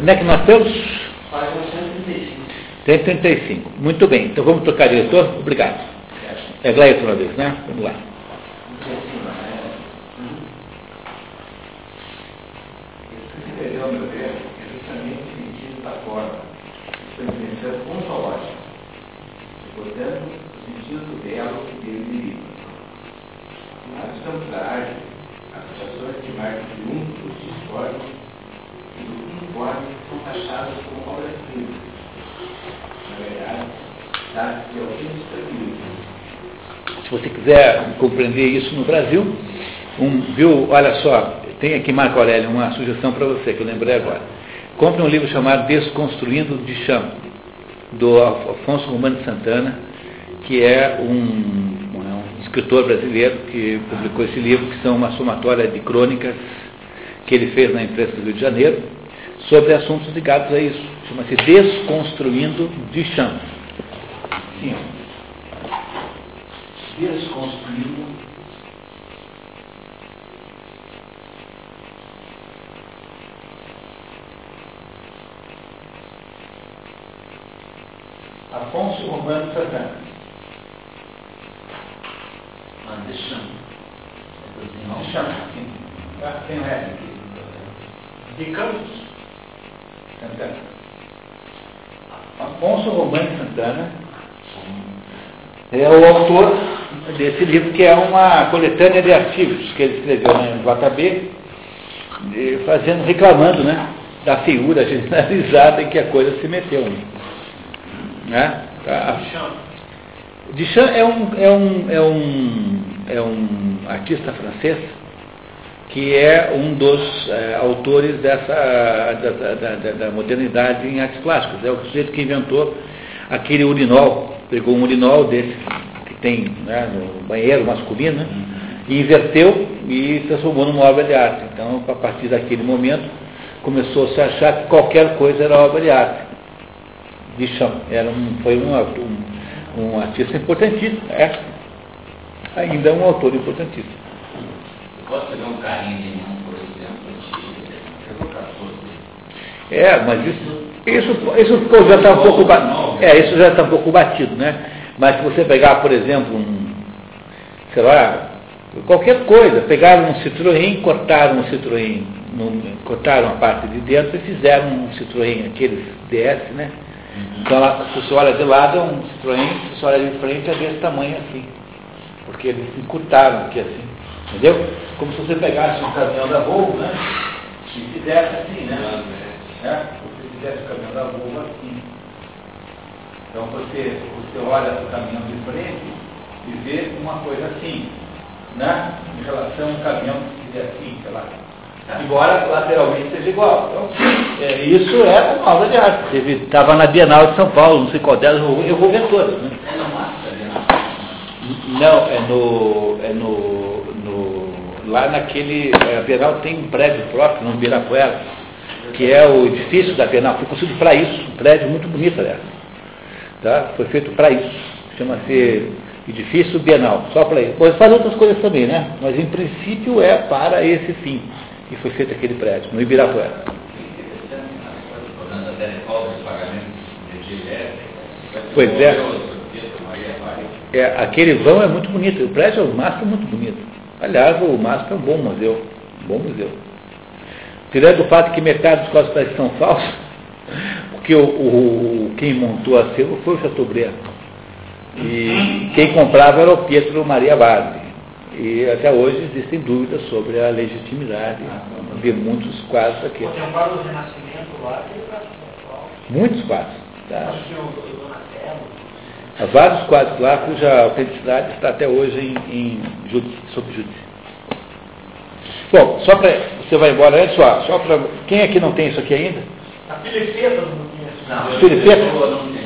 Onde é que nós estamos? Página 135. 135. Muito bem. Então vamos trocar diretor? Obrigado. É Gleison uma vez, né? Vamos lá. É e, e do informe são taxadas como obras-primas. Na verdade, dá-se ao fim Se você quiser compreender isso no Brasil, um, viu, olha só, tem aqui, Marco Aurélio, uma sugestão para você, que eu lembrei agora. Compre um livro chamado Desconstruindo de Chão, do Afonso Romano de Santana, que é um, um, escritor brasileiro que publicou esse livro, que são uma somatória de crônicas que ele fez na imprensa do Rio de Janeiro, sobre assuntos ligados a isso. Chama-se Desconstruindo de Chão. Sim. Desconstruindo Afonso Romano Santana. Ah, deixando. Não chama? Tem resto aqui. De Campos. Santana. Afonso Romano Santana é o autor desse livro, que é uma coletânea de artigos que ele escreveu em JB, fazendo, reclamando né, da figura generalizada em que a coisa se meteu. Né? Né? Tá? Duchamp é um, é, um, é, um, é um artista francês que é um dos é, autores dessa, da, da, da, da, modernidade em artes plásticas. É o sujeito que inventou aquele urinol, pegou um urinol desse que tem né, no banheiro masculino, né, e inverteu e transformou numa obra de arte. Então, a partir daquele momento, começou -se a achar que qualquer coisa era obra de arte. Duchamp era um, foi um, um, um artista importantíssimo, é ainda um autor importantíssimo. Posso pegar um carrinho de mão, por exemplo, de É, mas isso, isso, isso já está um pouco é, isso já está um pouco batido, né? Mas se você pegar, por exemplo, um, sei lá, qualquer coisa, pegaram um Citroën, cortaram um Citroën, no, cortaram a parte de dentro e fizeram um Citroën, aqueles DS, né? Então, ela, se você olha de lado, é um Citroën, se você olha de frente, é desse tamanho assim. Porque eles encurtaram aqui assim. Entendeu? Como se você pegasse um caminhão da Volvo, né? E fizesse assim, né? É? Você fizesse o caminhão da Volvo assim. Então você, você olha para o caminhão de frente e vê uma coisa assim, né? Em relação ao caminhão que fizer assim, sei lá. Embora lateralmente seja igual. Então, é, isso é uma obra de arte. Estava na Bienal de São Paulo, não sei qual delas, eu vou ver todas. Né? É no Massa, Não, é no. É no lá naquele. É, a Bienal tem um prédio próprio, no Ibirapuera, que é o edifício da Bienal. Foi construído para isso, um prédio muito bonito, aliás. Tá? Foi feito para isso. Chama-se edifício Bienal, só para isso. Pode fazer outras coisas também, né? Mas em princípio é para esse fim que foi feito aquele prédio, no Ibirapuera. Pois é. é. Aquele vão é muito bonito, o prédio, o MASP é muito bonito. Aliás, o MASP é um bom museu, um bom museu. Tirando o fato que metade dos costas são falsos, porque o, o, quem montou a selva foi o Chateaubriand. E quem comprava era o Pietro Maria Bardi. E até hoje existem dúvidas sobre a legitimidade de muitos quadros aqui. Um lá, Muitos quadros. Tá? Há vários quadros lá cuja autenticidade está até hoje em, em júdice, sob júdice. Bom, só para. Você vai embora antes, ó, só para. Quem aqui não tem isso aqui ainda? A filifeta não tem.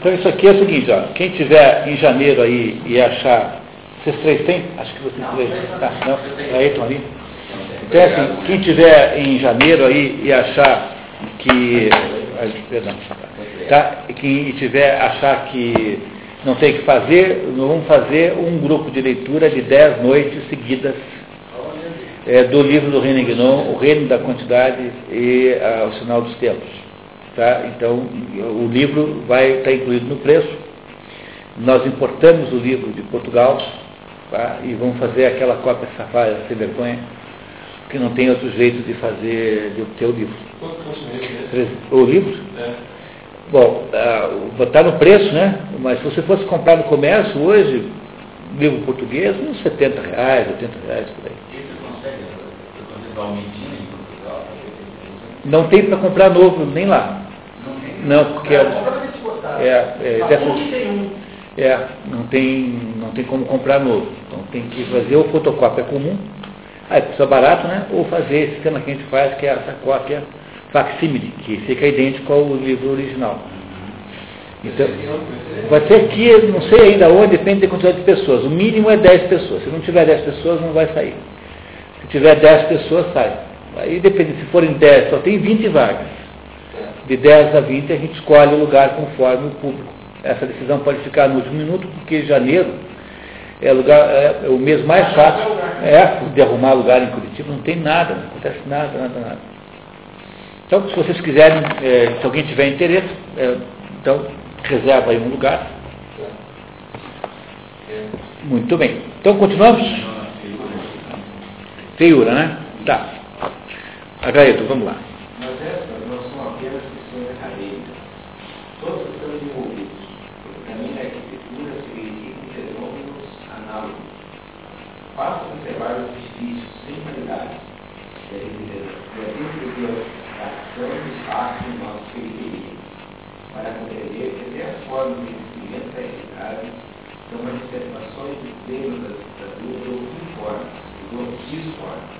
Então isso aqui é o seguinte, ó, quem tiver em janeiro aí e achar. Vocês três têm? Acho que vocês três. Tá, não? Aí estão ali. Então é assim, quem tiver em janeiro aí e achar que. Perdão. Tá? Quem tiver achar que não tem que fazer, nós vamos fazer um grupo de leitura de dez noites seguidas é, do livro do René Guinon, O Reino da Quantidade e ah, O Sinal dos Tempos. Tá? Então, o livro vai estar incluído no preço. Nós importamos o livro de Portugal tá? e vamos fazer aquela cópia safada, sem vergonha, porque não tem outro jeito de fazer, de obter o livro. O livro? É. Bom, está no preço, né? Mas se você fosse comprar no comércio hoje, livro português, uns 70 reais, 80 reais por aí. Em Portugal? Não tem para comprar novo, nem lá. Não tem. Não, porque É, é, é, é, dessas- um. é, não tem, não tem como comprar novo. Então tem que fazer ou fotocópia comum, aí custa barato, né? Ou fazer esse sistema que a gente faz, que é essa cópia facsímile, que fica idêntico ao livro original. Então, vai ser aqui, não sei ainda onde, depende da quantidade de pessoas. O mínimo é 10 pessoas. Se não tiver 10 pessoas, não vai sair. Se tiver 10 pessoas, sai. Aí depende, se forem 10, só tem 20 vagas. De 10 a 20 a gente escolhe o lugar conforme o público. Essa decisão pode ficar no último minuto, porque janeiro é, lugar, é, o mês mais fácil é, de arrumar lugar em Curitiba. Não tem nada, não acontece nada, nada, nada. Então, se vocês quiserem, é, se alguém tiver interesse, é, então reserva aí um lugar. Muito bem. Então continuamos? Feiura, né? Tá. Agaeto, vamos lá. Mas essas não são apenas questões acadêmicas. Todos estamos envolvidos, porque também na arquitetura se verificam fenômenos análogos. Basta observar os edifícios sem qualidade, a espaço em nossa periferia, para compreender que até as formas de investimento da cidade são manifestações do pleno da ditadura do uniforme, do disforme.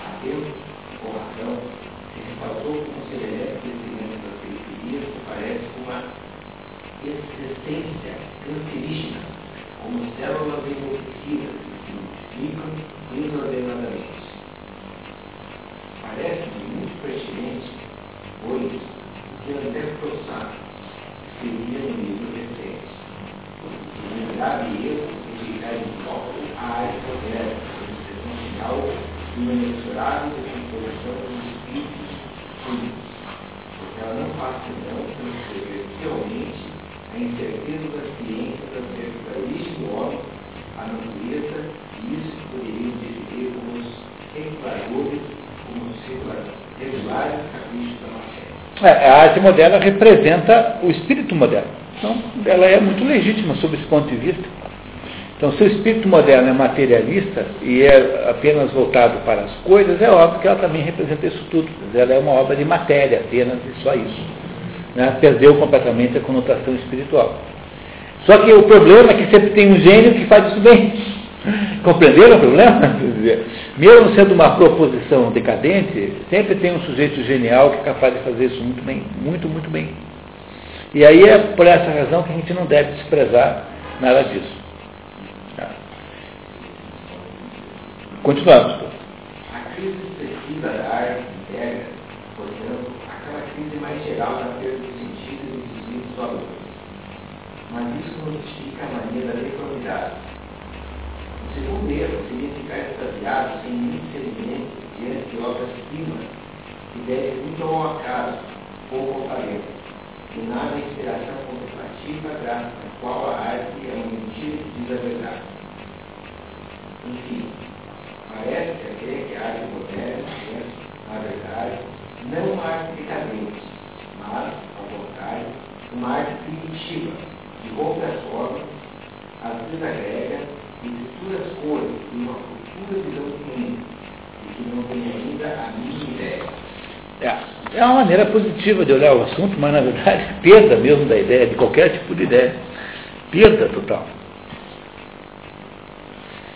Há tempo, com razão, se ressaltou como semelhante crescimento das periferias que parece uma existência cancerígena, como células enlouquecidas que se multiplicam desordenadamente. Parece-me muito pertinente, pois, o que André Frossard escrevia no livro recente. Um grave erro indicar em foco a área moderna, como final uma inexorável decomposição dos espíritos públicos, porque ela não faz senão transcrever fielmente a incerteza da ciência acerca da origem do homem, a natureza, e isso que poderíamos definir como os reguladores, como os É, a arte moderna representa o espírito moderno. Então, ela é muito legítima sob esse ponto de vista. Então, se o espírito moderno é materialista e é apenas voltado para as coisas, é óbvio que ela também representa isso tudo. Ela é uma obra de matéria apenas e só isso. Né? Perdeu completamente a conotação espiritual. Só que o problema é que sempre tem um gênio que faz isso bem. Compreenderam o problema? Mesmo sendo uma proposição decadente, sempre tem um sujeito genial que é capaz de fazer isso muito bem, muito, muito bem. E aí é por essa razão que a gente não deve desprezar nada disso. Tá. Continuamos. A crise excessiva da arte integra, portanto, aquela crise mais geral da perda do sentido e dos direitos valores. Mas isso não justifica a mania da deformidade. O segundo erro seria ficar extasiado sem nenhum discernimento diante de obras-primas que devem muito ao acaso, ao talento, e nada à inspiração contemplativa graças à qual a arte é um mentira que diz a verdade. Enfim, Parece até que a arte moderna é, na verdade, não uma arte decadente, mas, ao contrário, uma arte primitiva, que rompe as formas, as desagrega e mistura as cores em uma futura visão do mundo, e que não tem ainda a mínima ideia. É, é uma maneira positiva de olhar o assunto, mas na verdade perda mesmo da ideia, de qualquer tipo de ideia. Perda total.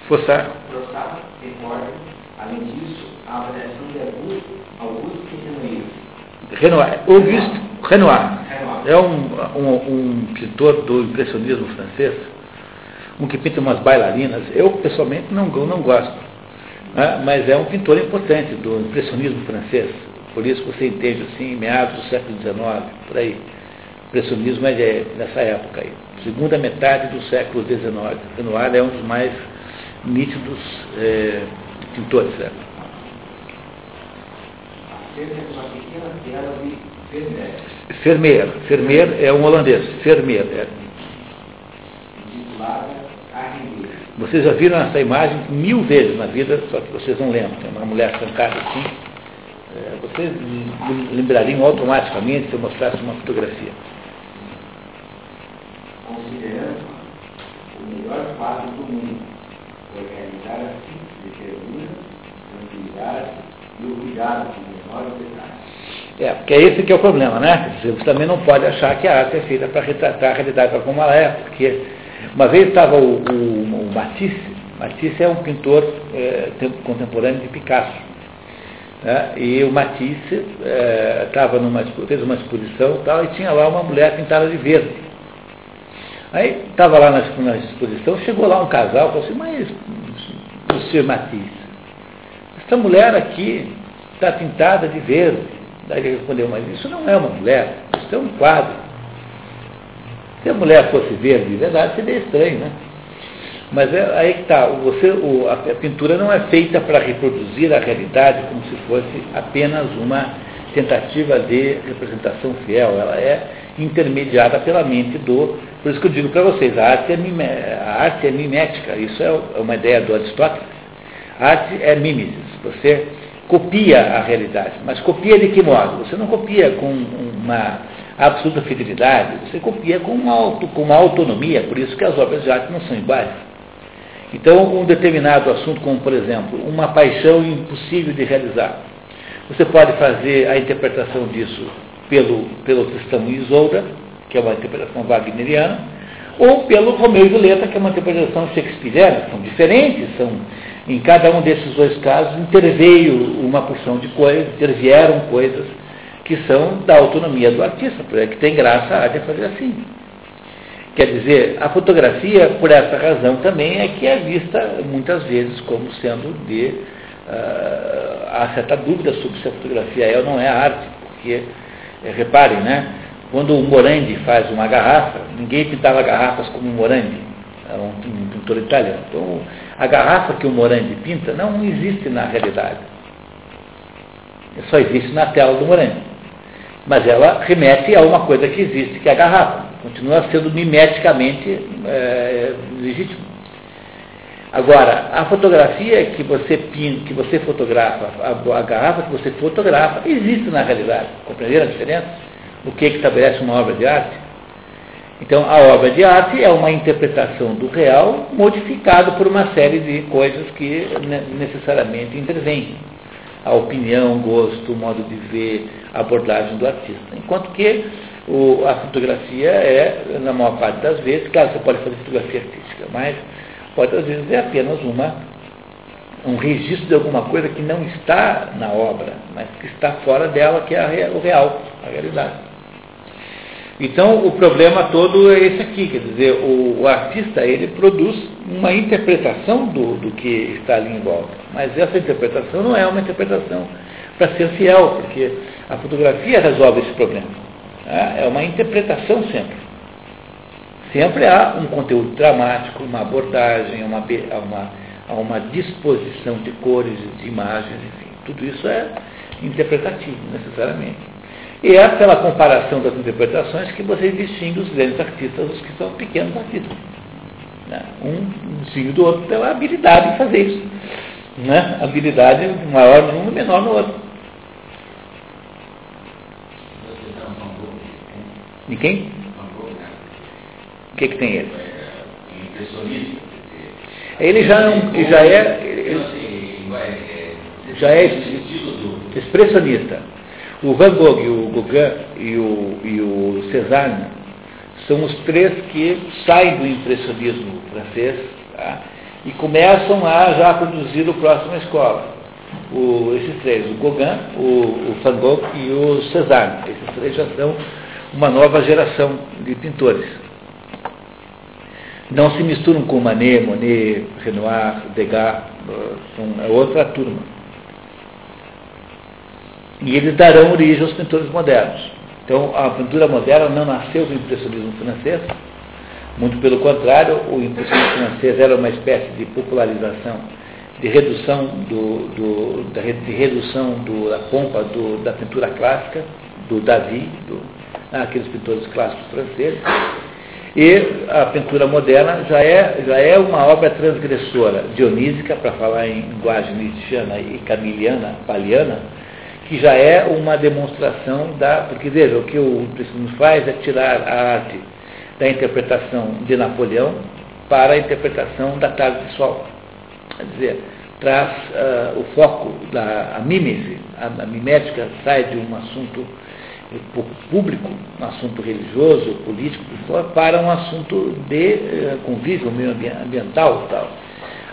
Forçar. Proçar recorda, além disso, a avaliação de Augusto, Augusto e Renoir. Renoir. Auguste Renoir. Renoir. É um, um, um pintor do impressionismo francês, um que pinta umas bailarinas. Eu, pessoalmente, não, não gosto. né? Mas é um pintor importante do impressionismo francês. Por isso você entende assim, meados do século XIX, por aí. Impressionismo é nessa época aí. Segunda metade do século XIX. Renoir é um dos mais nítidos é, pintores. Né? Vermeer, Vermeer é um holandês, Vermeer. É. Vocês já viram essa imagem mil vezes na vida, só que vocês não lembram. Tem uma mulher trancada assim. É, vocês lembrariam automaticamente se eu mostrasse uma fotografia. considerando o melhor quadro do mundo, por realizar a simples ternura, tranquilidade e o cuidado com menores detalhes. É, porque é esse que é o problema, né? Você também não pode achar que a arte é feita para retratar a realidade como ela é, porque uma vez estava o, o, o Matisse, Matisse é um pintor é, tempo- contemporâneo de Picasso, né? e o Matisse é, estava numa, fez uma exposição e tal, e tinha lá uma mulher pintada de verde. Aí estava lá na, na exposição, chegou lá um casal, falou assim, mas, Monsieur Matisse, essa mulher aqui está pintada de verde. Daí ele respondeu, mas isso não é uma mulher, isso é um quadro. Se a mulher fosse verde de verdade, seria estranho, né? Mas é aí que está, você, o- a, a pintura não é feita para reproduzir a realidade como se fosse apenas uma tentativa de representação fiel, ela é intermediada pela mente do. Por isso que eu digo para vocês, a arte, é mime, a arte é mimética, isso é é uma ideia do Aristóteles. A arte é mimesis, você copia a realidade, mas copia de que modo? Você não copia com uma absoluta fidelidade, você copia com uma, auto, com uma autonomia, por isso que as obras de arte não são iguais. Então, um determinado assunto, como por exemplo, uma paixão impossível de realizar, você pode fazer a interpretação disso pelo, pelo Tristão e Isolda, que é uma interpretação wagneriana, ou pelo Romeu e Julieta, que é uma interpretação shakespeariana. São diferentes, são, em cada um desses dois casos interveio uma porção de coisas, intervieram coisas que são da autonomia do artista, porque que tem graça a arte é fazer assim. Quer dizer, a fotografia, por essa razão também, é que é vista muitas vezes como sendo de. ah, há certa dúvida sobre se a fotografia é ou não é arte, porque, eh, reparem, né? Quando o Morandi faz uma garrafa, ninguém pintava garrafas como o Morandi, é um pintor italiano. Então, a garrafa que o Morandi pinta não existe na realidade. Só existe na tela do Morandi. Mas ela remete a uma coisa que existe, que é a garrafa. Continua sendo mimeticamente é, legítimo. Agora, a fotografia que você pinta, que você fotografa, a, a, garrafa que você fotografa, existe na realidade. Compreenderam a diferença? O que, que estabelece uma obra de arte? Então, a obra de arte é uma interpretação do real modificado por uma série de coisas que necessariamente intervêm. A opinião, gosto, modo de ver, a abordagem do artista. Enquanto que o, a fotografia é, na maior parte das vezes, claro, você pode fazer fotografia artística, mas pode às vezes é apenas uma, um registro de alguma coisa que não está na obra, mas que está fora dela, que é o real, a realidade. Então, o problema todo é esse aqui, quer dizer, o, o artista, ele produz uma interpretação do, do que está ali em volta, mas essa interpretação não é uma interpretação para ser fiel, porque a fotografia resolve esse problema. Tá? É uma interpretação sempre. Sempre há um conteúdo dramático, uma abordagem, uma, uma, uma disposição de cores, de imagens, enfim. Tudo isso é interpretativo, necessariamente. E é pela comparação das interpretações que você distingue os grandes artistas dos que são pequenos artistas. Né? Um distingue do outro pela habilidade em fazer isso. Né? Habilidade maior num e menor no outro. De quem? O que, que tem ele? Impressionista. Ele já, não, já é. Já é expressionista. O Van Gogh, o Gauguin e o, e o Cézanne são os três que saem do impressionismo francês tá? e começam a já produzir o próximo escola. O, esses três, o Gauguin, o, o Van Gogh e o Cézanne. Esses três já são uma nova geração de pintores. Não se misturam com Manet, Monet, Renoir, Degas, são outra turma. E eles darão origem aos pintores modernos. Então, a pintura moderna não nasceu do impressionismo francês, muito pelo contrário, o impressionismo francês era uma espécie de popularização de redução, do, do, da, de redução do, da pompa do, da pintura clássica, do Davi, do, aqueles pintores clássicos franceses. E a pintura moderna já é, já é uma obra transgressora, dionísica, para falar em linguagem nietzschiana e camiliana, paliana, que já é uma demonstração da. Porque veja, o que o impressionismo faz é tirar a arte da interpretação de Napoleão para a interpretação da tarde de sol. Quer dizer, traz uh, o foco da a mímese, a, a mimética sai de um assunto público, um assunto religioso, político, para um assunto de uh, convívio meio ambiental tal.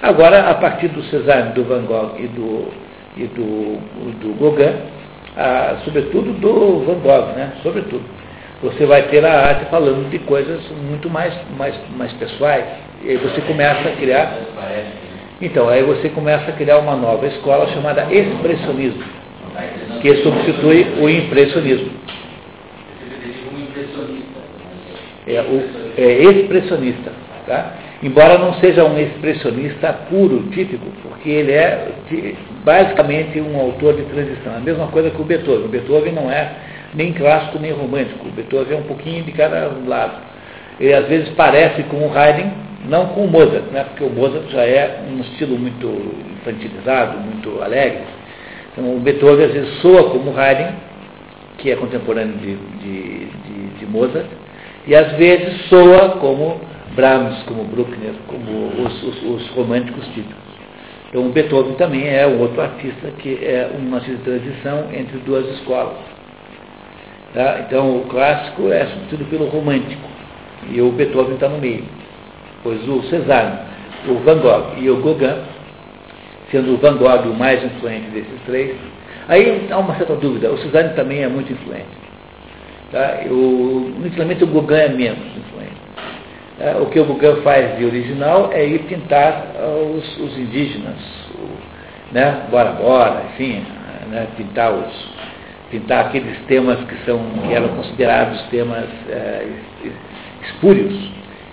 Agora, a partir do Cézanne, do Van Gogh e do, e do, do Gauguin, ah, sobretudo do Van Gogh, né? sobretudo, você vai ter a arte falando de coisas muito mais, mais, mais pessoais. E aí você começa a criar. Então, aí você começa a criar uma nova escola chamada expressionismo, que substitui o impressionismo. É, o, é expressionista. Tá? Embora não seja um expressionista puro, típico, porque ele é basicamente um autor de transição. A mesma coisa que o Beethoven. O Beethoven não é nem clássico nem romântico. O Beethoven é um pouquinho de cada lado. Ele às vezes parece com o Haydn, não com o Mozart, né? porque o Mozart já é um estilo muito infantilizado, muito alegre. Então o Beethoven às vezes soa como o Haydn, que é contemporâneo de, de, de, de Mozart, e às vezes soa como Brahms, como Bruckner, como os, os, os românticos típicos. Então o Beethoven também é outro artista que é uma transição entre duas escolas. Tá? Então o clássico é substituído pelo romântico e o Beethoven está no meio. Pois o Cézanne, o Van Gogh e o Gauguin, sendo o Van Gogh o mais influente desses três, aí há uma certa dúvida, o Cézanne também é muito influente. Tá? O, inicialmente o Gauguin é menos influente. Tá? O que o Gauguin faz de original é ir pintar uh, os, os, indígenas, o, né? Bora Bora, enfim, né? pintar os, pintar aqueles temas que, são, que eram considerados temas é, espúrios.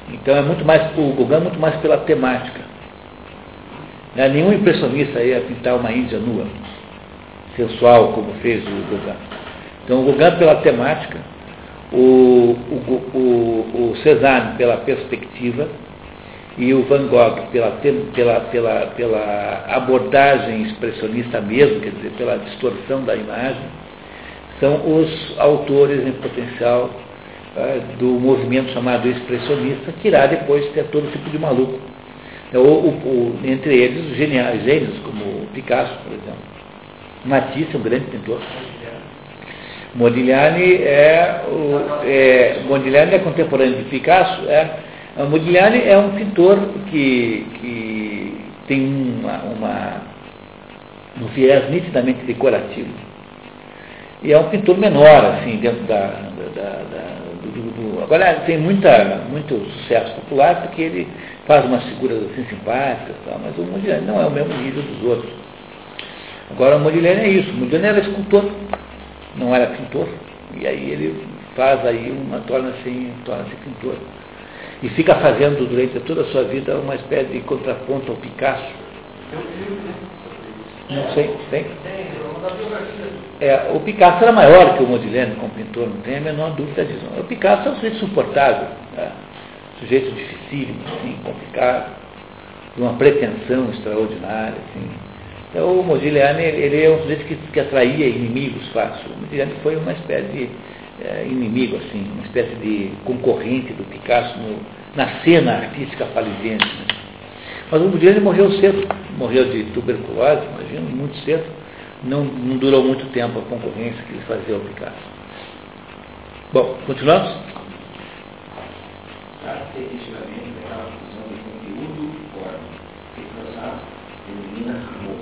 Então é muito mais, o Gauguin é muito mais pela temática. Né? Nenhum impressionista ia pintar uma Índia nua, sensual, como fez o Gauguin. Então o Gauguin pela temática, o, o, o, o Cézanne pela perspectiva e o Van Gogh pela, pela, pela, pela abordagem expressionista mesmo, quer dizer, pela distorção da imagem, são os autores em potencial uh, do movimento chamado expressionista, que irá depois ter todo tipo de maluco. É, o, o, entre eles, os geniais, gênios, como Picasso, por exemplo. Matisse, um grande pintor. Modigliani é, o, é, Modigliani é contemporâneo de Picasso. É, Modigliani é um pintor que, que tem uma, uma, um viés nitidamente decorativo e é um pintor menor, assim, dentro da. da, da do, do, agora tem muita, muito sucesso popular porque ele faz umas figuras assim simpáticas, tal, mas o Modigliani não é o mesmo nível dos outros. Agora o Modigliani é isso, o Modigliani era escultor, não era pintor, e aí ele faz aí uma, torna-se torna pintor. E fica fazendo durante toda a sua vida uma espécie de contraponto ao Picasso. Não sei, tem? É, o Picasso era maior que o Modigliani como pintor, não tem a menor dúvida disso. O Picasso é um sujeito insuportável, né? sujeito dificílimo, assim, complicado, de uma pretensão extraordinária. Assim. Então o Modigliani ele é um sujeito que, que atraía inimigos fácil. O Modigliani foi uma espécie de é, inimigo, assim, uma espécie de concorrente do Picasso no, na cena artística parisiense. Né? Mas o Modigliani morreu cedo, morreu de tuberculose, imagina, muito cedo. Não, não durou muito tempo a concorrência que ele fazia ao Picasso. Bom, continuamos? Caracteristicamente, a fusão de conteúdo e forma, amor.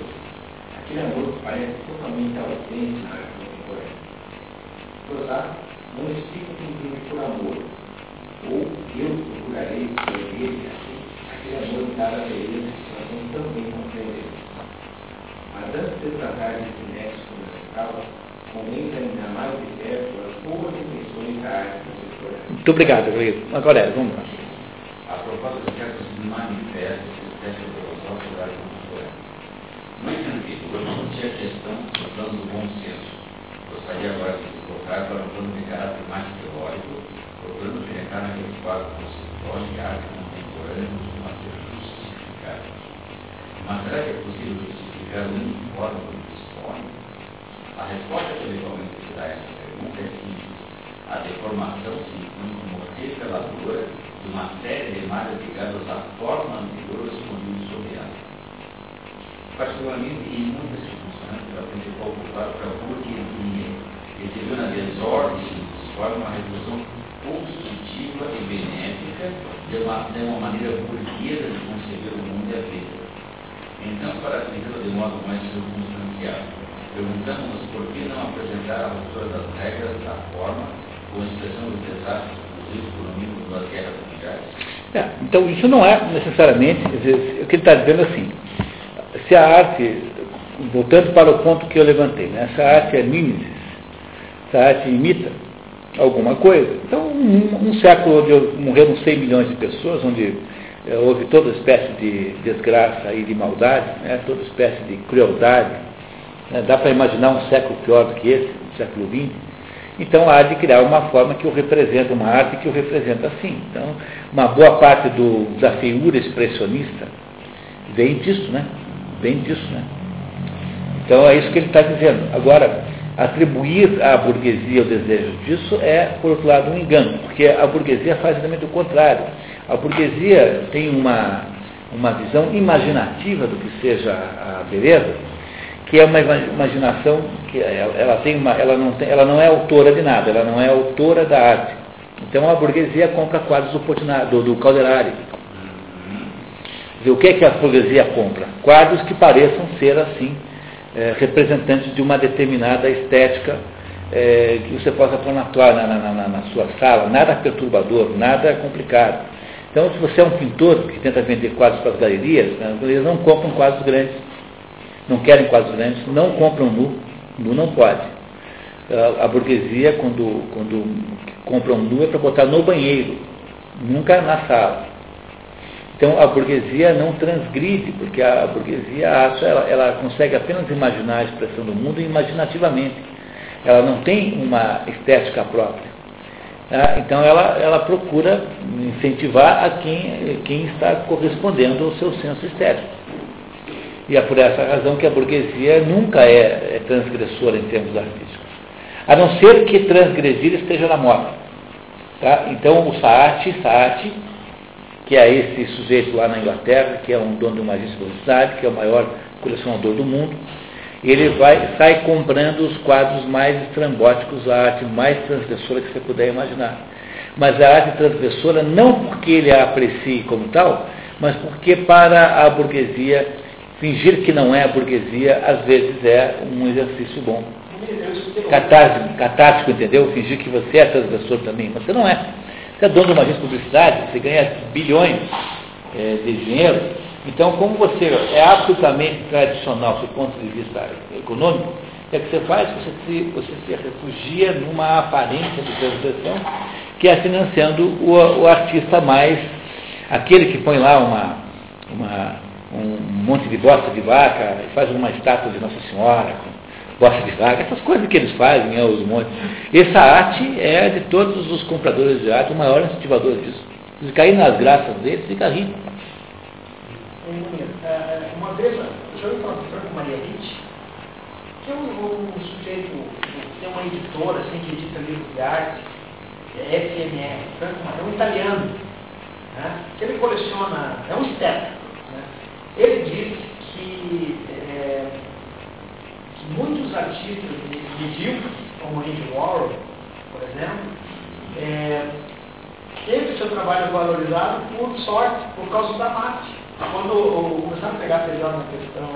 Aquele amor parece totalmente ausente na arte contemporânea. Prozac não explica o que entende por amor, ou eu procurarei escrever assim aquele amor em cada beleza que nós também compreendemos. Mas antes de tratar desse nexo fundamental, convém examinar mais de perto as boas intenções da arte contemporânea. Muito obrigado, Rodrigo. Agora é, vamos lá. A proposta de certos manifestos do teste filosófico da arte contemporânea. discutir a questão do plano do bom senso. Gostaria agora de colocar para um plano de caráter mais teórico, procurando penetrar naquele quadro conceitual de arte contemporânea costuma ser justificado. Mas será que é possível justificar o único modo que dispõe? A resposta que eventualmente se dá a essa pergunta é simples. A deformação se impõe como reveladora de uma série de malhas ligadas à forma anterior escondida sobre ela. Particularmente em muitas circunstâncias, a principal culpada para a na desordem de forma uma revolução construtiva e benéfica de uma, de uma maneira burguesa de conceber o mundo e a vida. Então, para aplicar de modo mais circunstancial, perguntamos-nos por que não apresentar a ruptura das regras da forma com expressão dos desastres produzidos por um nível das guerras é, então, isso não é necessariamente, o que ele está dizendo assim, se a arte, voltando para o ponto que eu levantei, né, se a arte é mimesis, se a arte imita alguma coisa, então um, um século onde morreram 100 milhões de pessoas, onde é, houve toda espécie de desgraça e de maldade, né, toda espécie de crueldade, né, dá para imaginar um século pior do que esse, o século XX, então há de criar uma forma que o representa, uma arte que o representa assim. Então, uma boa parte do, da feiura expressionista vem disso, né? Vem disso, né? Então é isso que ele está dizendo. Agora, atribuir à burguesia o desejo disso é, por outro lado, um engano, porque a burguesia faz exatamente o contrário. A burguesia tem uma, uma visão imaginativa do que seja a beleza, que é uma imaginação que ela, ela, tem uma, ela, não tem, ela não é autora de nada, ela não é autora da arte. Então a burguesia compra quadros do, do, do Calderari. o que é que a burguesia compra? Quadros que pareçam ser assim, é, representantes de uma determinada estética é, que você possa pôr na, tua, na, na, na, na sua sala, nada perturbador, nada complicado. Então, se você é um pintor que tenta vender quadros para as galerias, as galerias não compram quadros grandes não querem quadros grandes, não compram nu, nu não pode. A burguesia, quando, quando compra um nu, é para botar no banheiro, nunca na sala. Então a burguesia não transgride, porque a burguesia ela, ela consegue apenas imaginar a expressão do mundo imaginativamente. Ela não tem uma estética própria. Ah, então ela, ela procura incentivar a quem, quem está correspondendo ao seu senso estético. E é por essa razão que a burguesia nunca é, é transgressora em termos artísticos. A não ser que transgredir esteja na moda. Tá? Então o Saati, Saati, que é esse sujeito lá na Inglaterra, que é um dono de uma agência publicidade, que é o maior colecionador do mundo, ele vai, sai comprando os quadros mais estrambóticos, a arte mais transgressora que você puder imaginar. Mas a arte transgressora não porque ele a aprecie como tal, mas porque para a burguesia Fingir que não é a burguesia, às vezes é um exercício bom. Catártico, catártico, entendeu? Fingir que você é transgressor também, mas você não é. Você é dono de uma agência de publicidade, você ganha bilhões é, de dinheiro. Então, como você é absolutamente tradicional do ponto de vista econômico, é que você faz? Você se, você se refugia numa aparência de transgressão que é financiando o, o artista mais, aquele que põe lá uma, uma um monte de bosta de vaca, faz uma estátua de Nossa Senhora com bosta de vaca, essas coisas que eles fazem, é, os montes. Essa arte é de todos os compradores de arte o maior incentivador disso. Se cair nas graças deles, fica rico. Uma vez, eu já ouvi falar com Maria Witt, que é um, sujeito, tem uma editora assim, que edita livros de arte, é FMR, é um italiano, né, que ele coleciona, é um estético, ele diz que, é, muitos artistas medíocres, como Andy Warhol, por exemplo, é, teve seu trabalho valorizado por sorte, por causa da MAT. Quando começaram a pegar pesado na questão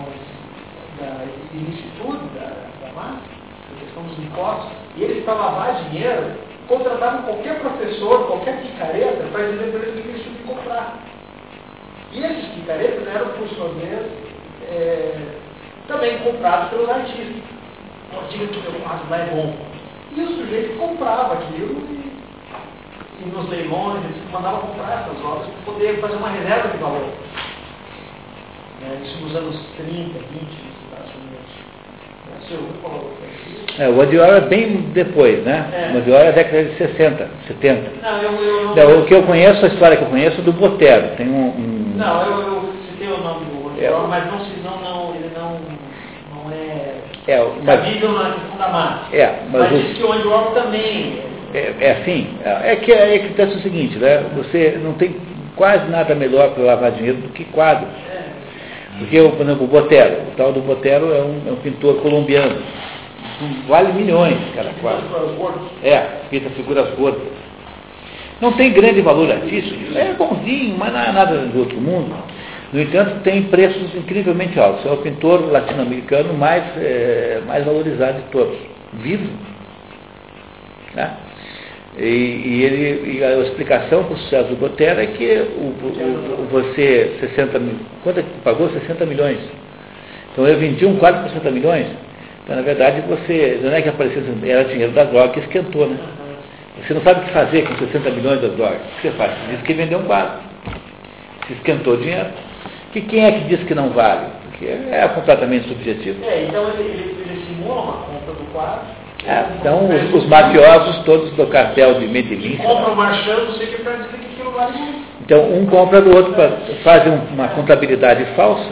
da ilicitude da, da MAT, na questão dos impostos, e eles, para lavar dinheiro, contratavam qualquer professor, qualquer picareta, para dizer para eles que eles tinham que comprar. E esses picaretas eram, por sua vez, é, também comprados pelos artistas. O artigo que eu faço lá é bom. E o sujeito comprava aquilo e, e nos leilões eles mandavam comprar essas obras para poder fazer uma reserva de valor. É, isso nos anos 30, 20, Unidos. Seu falou é, o Odioro é bem depois, né? É. O Odioro é década de 60, 70. Não, eu, eu não. O que eu conheço, a história que eu conheço é do Botero. Tem um. um- Não, eu, eu citei o nome do É. Odioro, mas não, se- não, não, ele não, não é É, mas, cabível na questão da massa. é, mas Mas o- diz que o Odioro também. É, é assim, é que é que acontece o seguinte, né? Você não tem quase nada melhor para lavar dinheiro do que quadros. É, Porque, por exemplo, o Botero, o tal do Botero é um, é um pintor colombiano. Vale milhões cada quadro. É, pinta figuras gordas. Não tem grande valor artístico, é bonzinho, mas não é nada do outro mundo. No entanto, tem preços incrivelmente altos. É o pintor latino-americano mais, é, mais valorizado de todos. Vivo. Né? E, e ele, e a explicação para o sucesso do Botero é que o, o- o- você, 60 mil, quanto é que pagou? 60 milhões. Então eu vendi um quadro por 60 milhões. Então, na verdade, você, não é que apareceu, era dinheiro da droga que esquentou, né? Você não sabe o que fazer com 60 milhões da droga. O que você faz? Você diz que vendeu um quadro. Se esquentou o dinheiro. E quem é que diz que não vale? Porque é completamente subjetivo. É, então ele, ele, ele simula uma compra do quadro. É, então, os, os mafiosos todos do cartel de Medellín. Compra o marchando, sei que para dizer que aquilo vale muito. Então, um compra do outro, pra, fazem um- uma contabilidade falsa,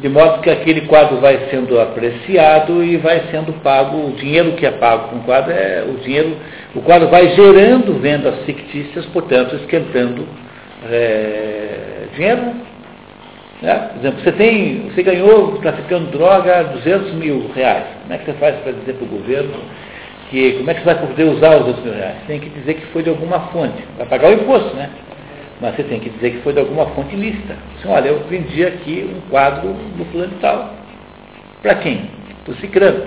de modo que aquele quadro vai sendo apreciado e vai sendo pago, o dinheiro que é pago com o quadro é o dinheiro, o quadro vai gerando vendas fictícias, portanto, esquentando é, dinheiro. Né? Por exemplo, você, tem, você ganhou traficando droga 200 mil reais. Como é que você faz para dizer para o governo que como é que você vai poder usar os outros mil reais? Tem que dizer que foi de alguma fonte. Vai pagar o imposto, né? Mas você tem que dizer que foi de alguma fonte ilícita. Assim, olha, eu vendi aqui um quadro do fulano e tal. Para quem? Para o Cicrano.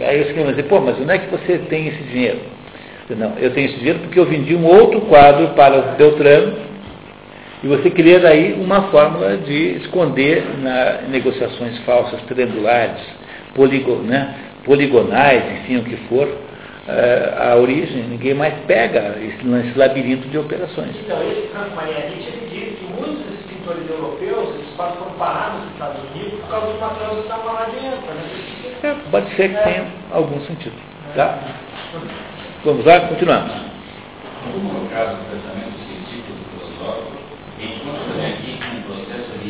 Aí o Cicrano vai dizer, pô, mas onde é que você tem esse dinheiro? Eu, Não, eu tenho esse dinheiro porque eu vendi um outro quadro para o Beltrano e você cria daí uma fórmula de esconder na negociações falsas, triangulares, poligo, né, poligonais, enfim, o que for, eh, a origem, ninguém mais pega esse, nesse labirinto de operações. Então, esse Franco Maria Nietzsche, ele diz que muitos desses pintores europeus, eles foram parados nos Estados Unidos por causa uma causa que estavam lá dentro. Né? É, pode ser que tenha algum sentido. Tá? Vamos lá, continuamos. No caso do pensamento científico e filosófico, encontra-se aqui um processo de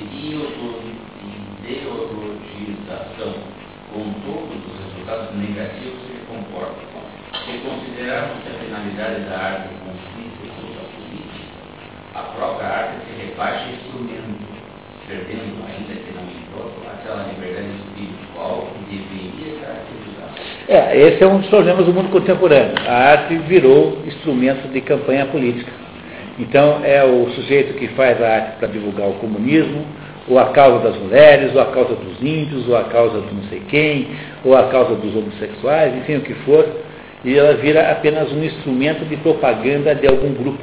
ideologização, com todos os resultados negativos que comporta. Se considerarmos que a finalidade da arte consiste em luta política, a própria arte se rebaixa instrumento, perdendo, ainda que não troco, aquela liberdade espiritual que deveria caracterizar. É, esse é um dos problemas do mundo contemporâneo. A arte virou instrumento de campanha política. Então, é o sujeito que faz a arte para divulgar o comunismo, ou a causa das mulheres, ou a causa dos índios, ou a causa do não sei quem, ou a causa dos homossexuais, enfim, o que for, e ela vira apenas um instrumento de propaganda de algum grupo.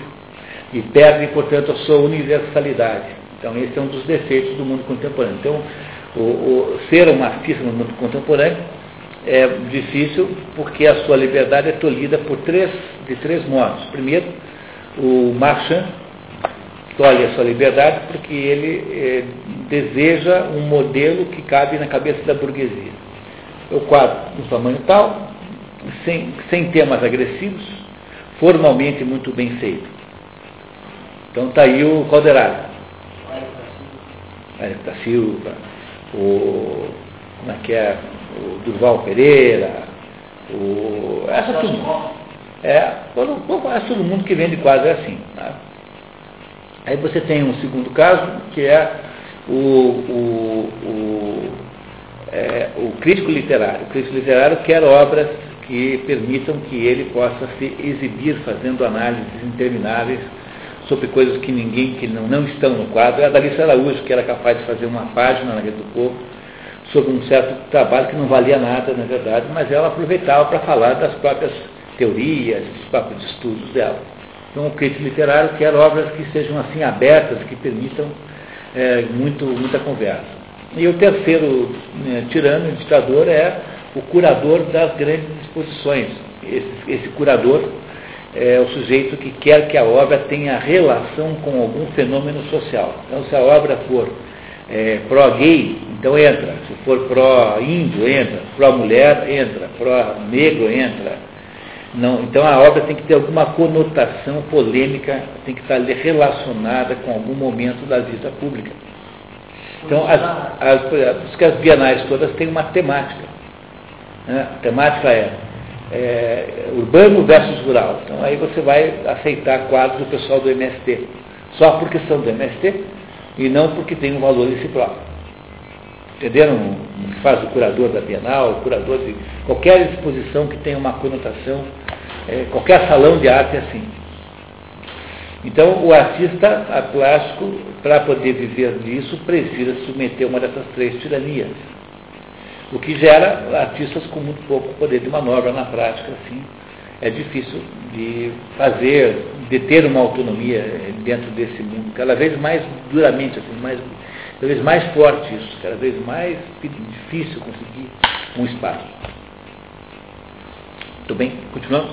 E perde, portanto, a sua universalidade. Então, esse é um dos defeitos do mundo contemporâneo. Então, o, o- ser um artista no mundo contemporâneo é difícil porque a sua liberdade é tolhida por três, de três modos. Primeiro, o Marchand tolhe a sua liberdade porque ele eh, deseja um modelo que cabe na cabeça da burguesia. O quadro no tamanho tal, sem, sem temas agressivos, formalmente muito bem feito. Então está aí o Calderaro. Érico da Silva, o, como é que é, o Durval Pereira, o, essa turma. É, todo, quase todo mundo que vende quadro é assim. Tá? Aí você tem um segundo caso, que é o, o, o, é, o crítico literário. O crítico literário quer obras que permitam que ele possa se exibir fazendo análises intermináveis sobre coisas que ninguém, que não, não estão no quadro. É a Dalícia Araújo, que era capaz de fazer uma página na Rede do Povo sobre um certo trabalho que não valia nada, na verdade, mas ela aproveitava para falar das próprias teorias, dos próprios estudos dela. Então, o crítico literário quer obras que sejam assim abertas, que permitam é, muito, muita conversa. E o terceiro né, tirano, ditador, é o curador das grandes exposições. Esse, esse curador é o sujeito que quer que a obra tenha relação com algum fenômeno social. Então, se a obra for é, pró-gay, Então entra. Se for pró-índio, entra. Pró-mulher, entra. Pró-negro, entra. Não, então a obra tem que ter alguma conotação polêmica, tem que estar relacionada com algum momento da vida pública. Então, as, as, as bienais todas têm uma temática. Né? A temática é, é, urbano versus rural. Então aí você vai aceitar quadros do pessoal do MST, só porque são do MST e não porque tem um valor em si próprio. Entenderam o que faz o curador da Bienal, o curador de qualquer exposição que tenha uma conotação, é, qualquer salão de arte é assim. Então, o artista plástico, para poder viver disso, precisa submeter uma dessas três tiranias. O que gera artistas com muito pouco poder de manobra na prática, assim. É difícil de fazer, de ter uma autonomia dentro desse mundo, cada vez mais duramente, assim, mais, cada vez mais forte isso, cada vez mais difícil conseguir um espaço. Tudo bem? Continuamos?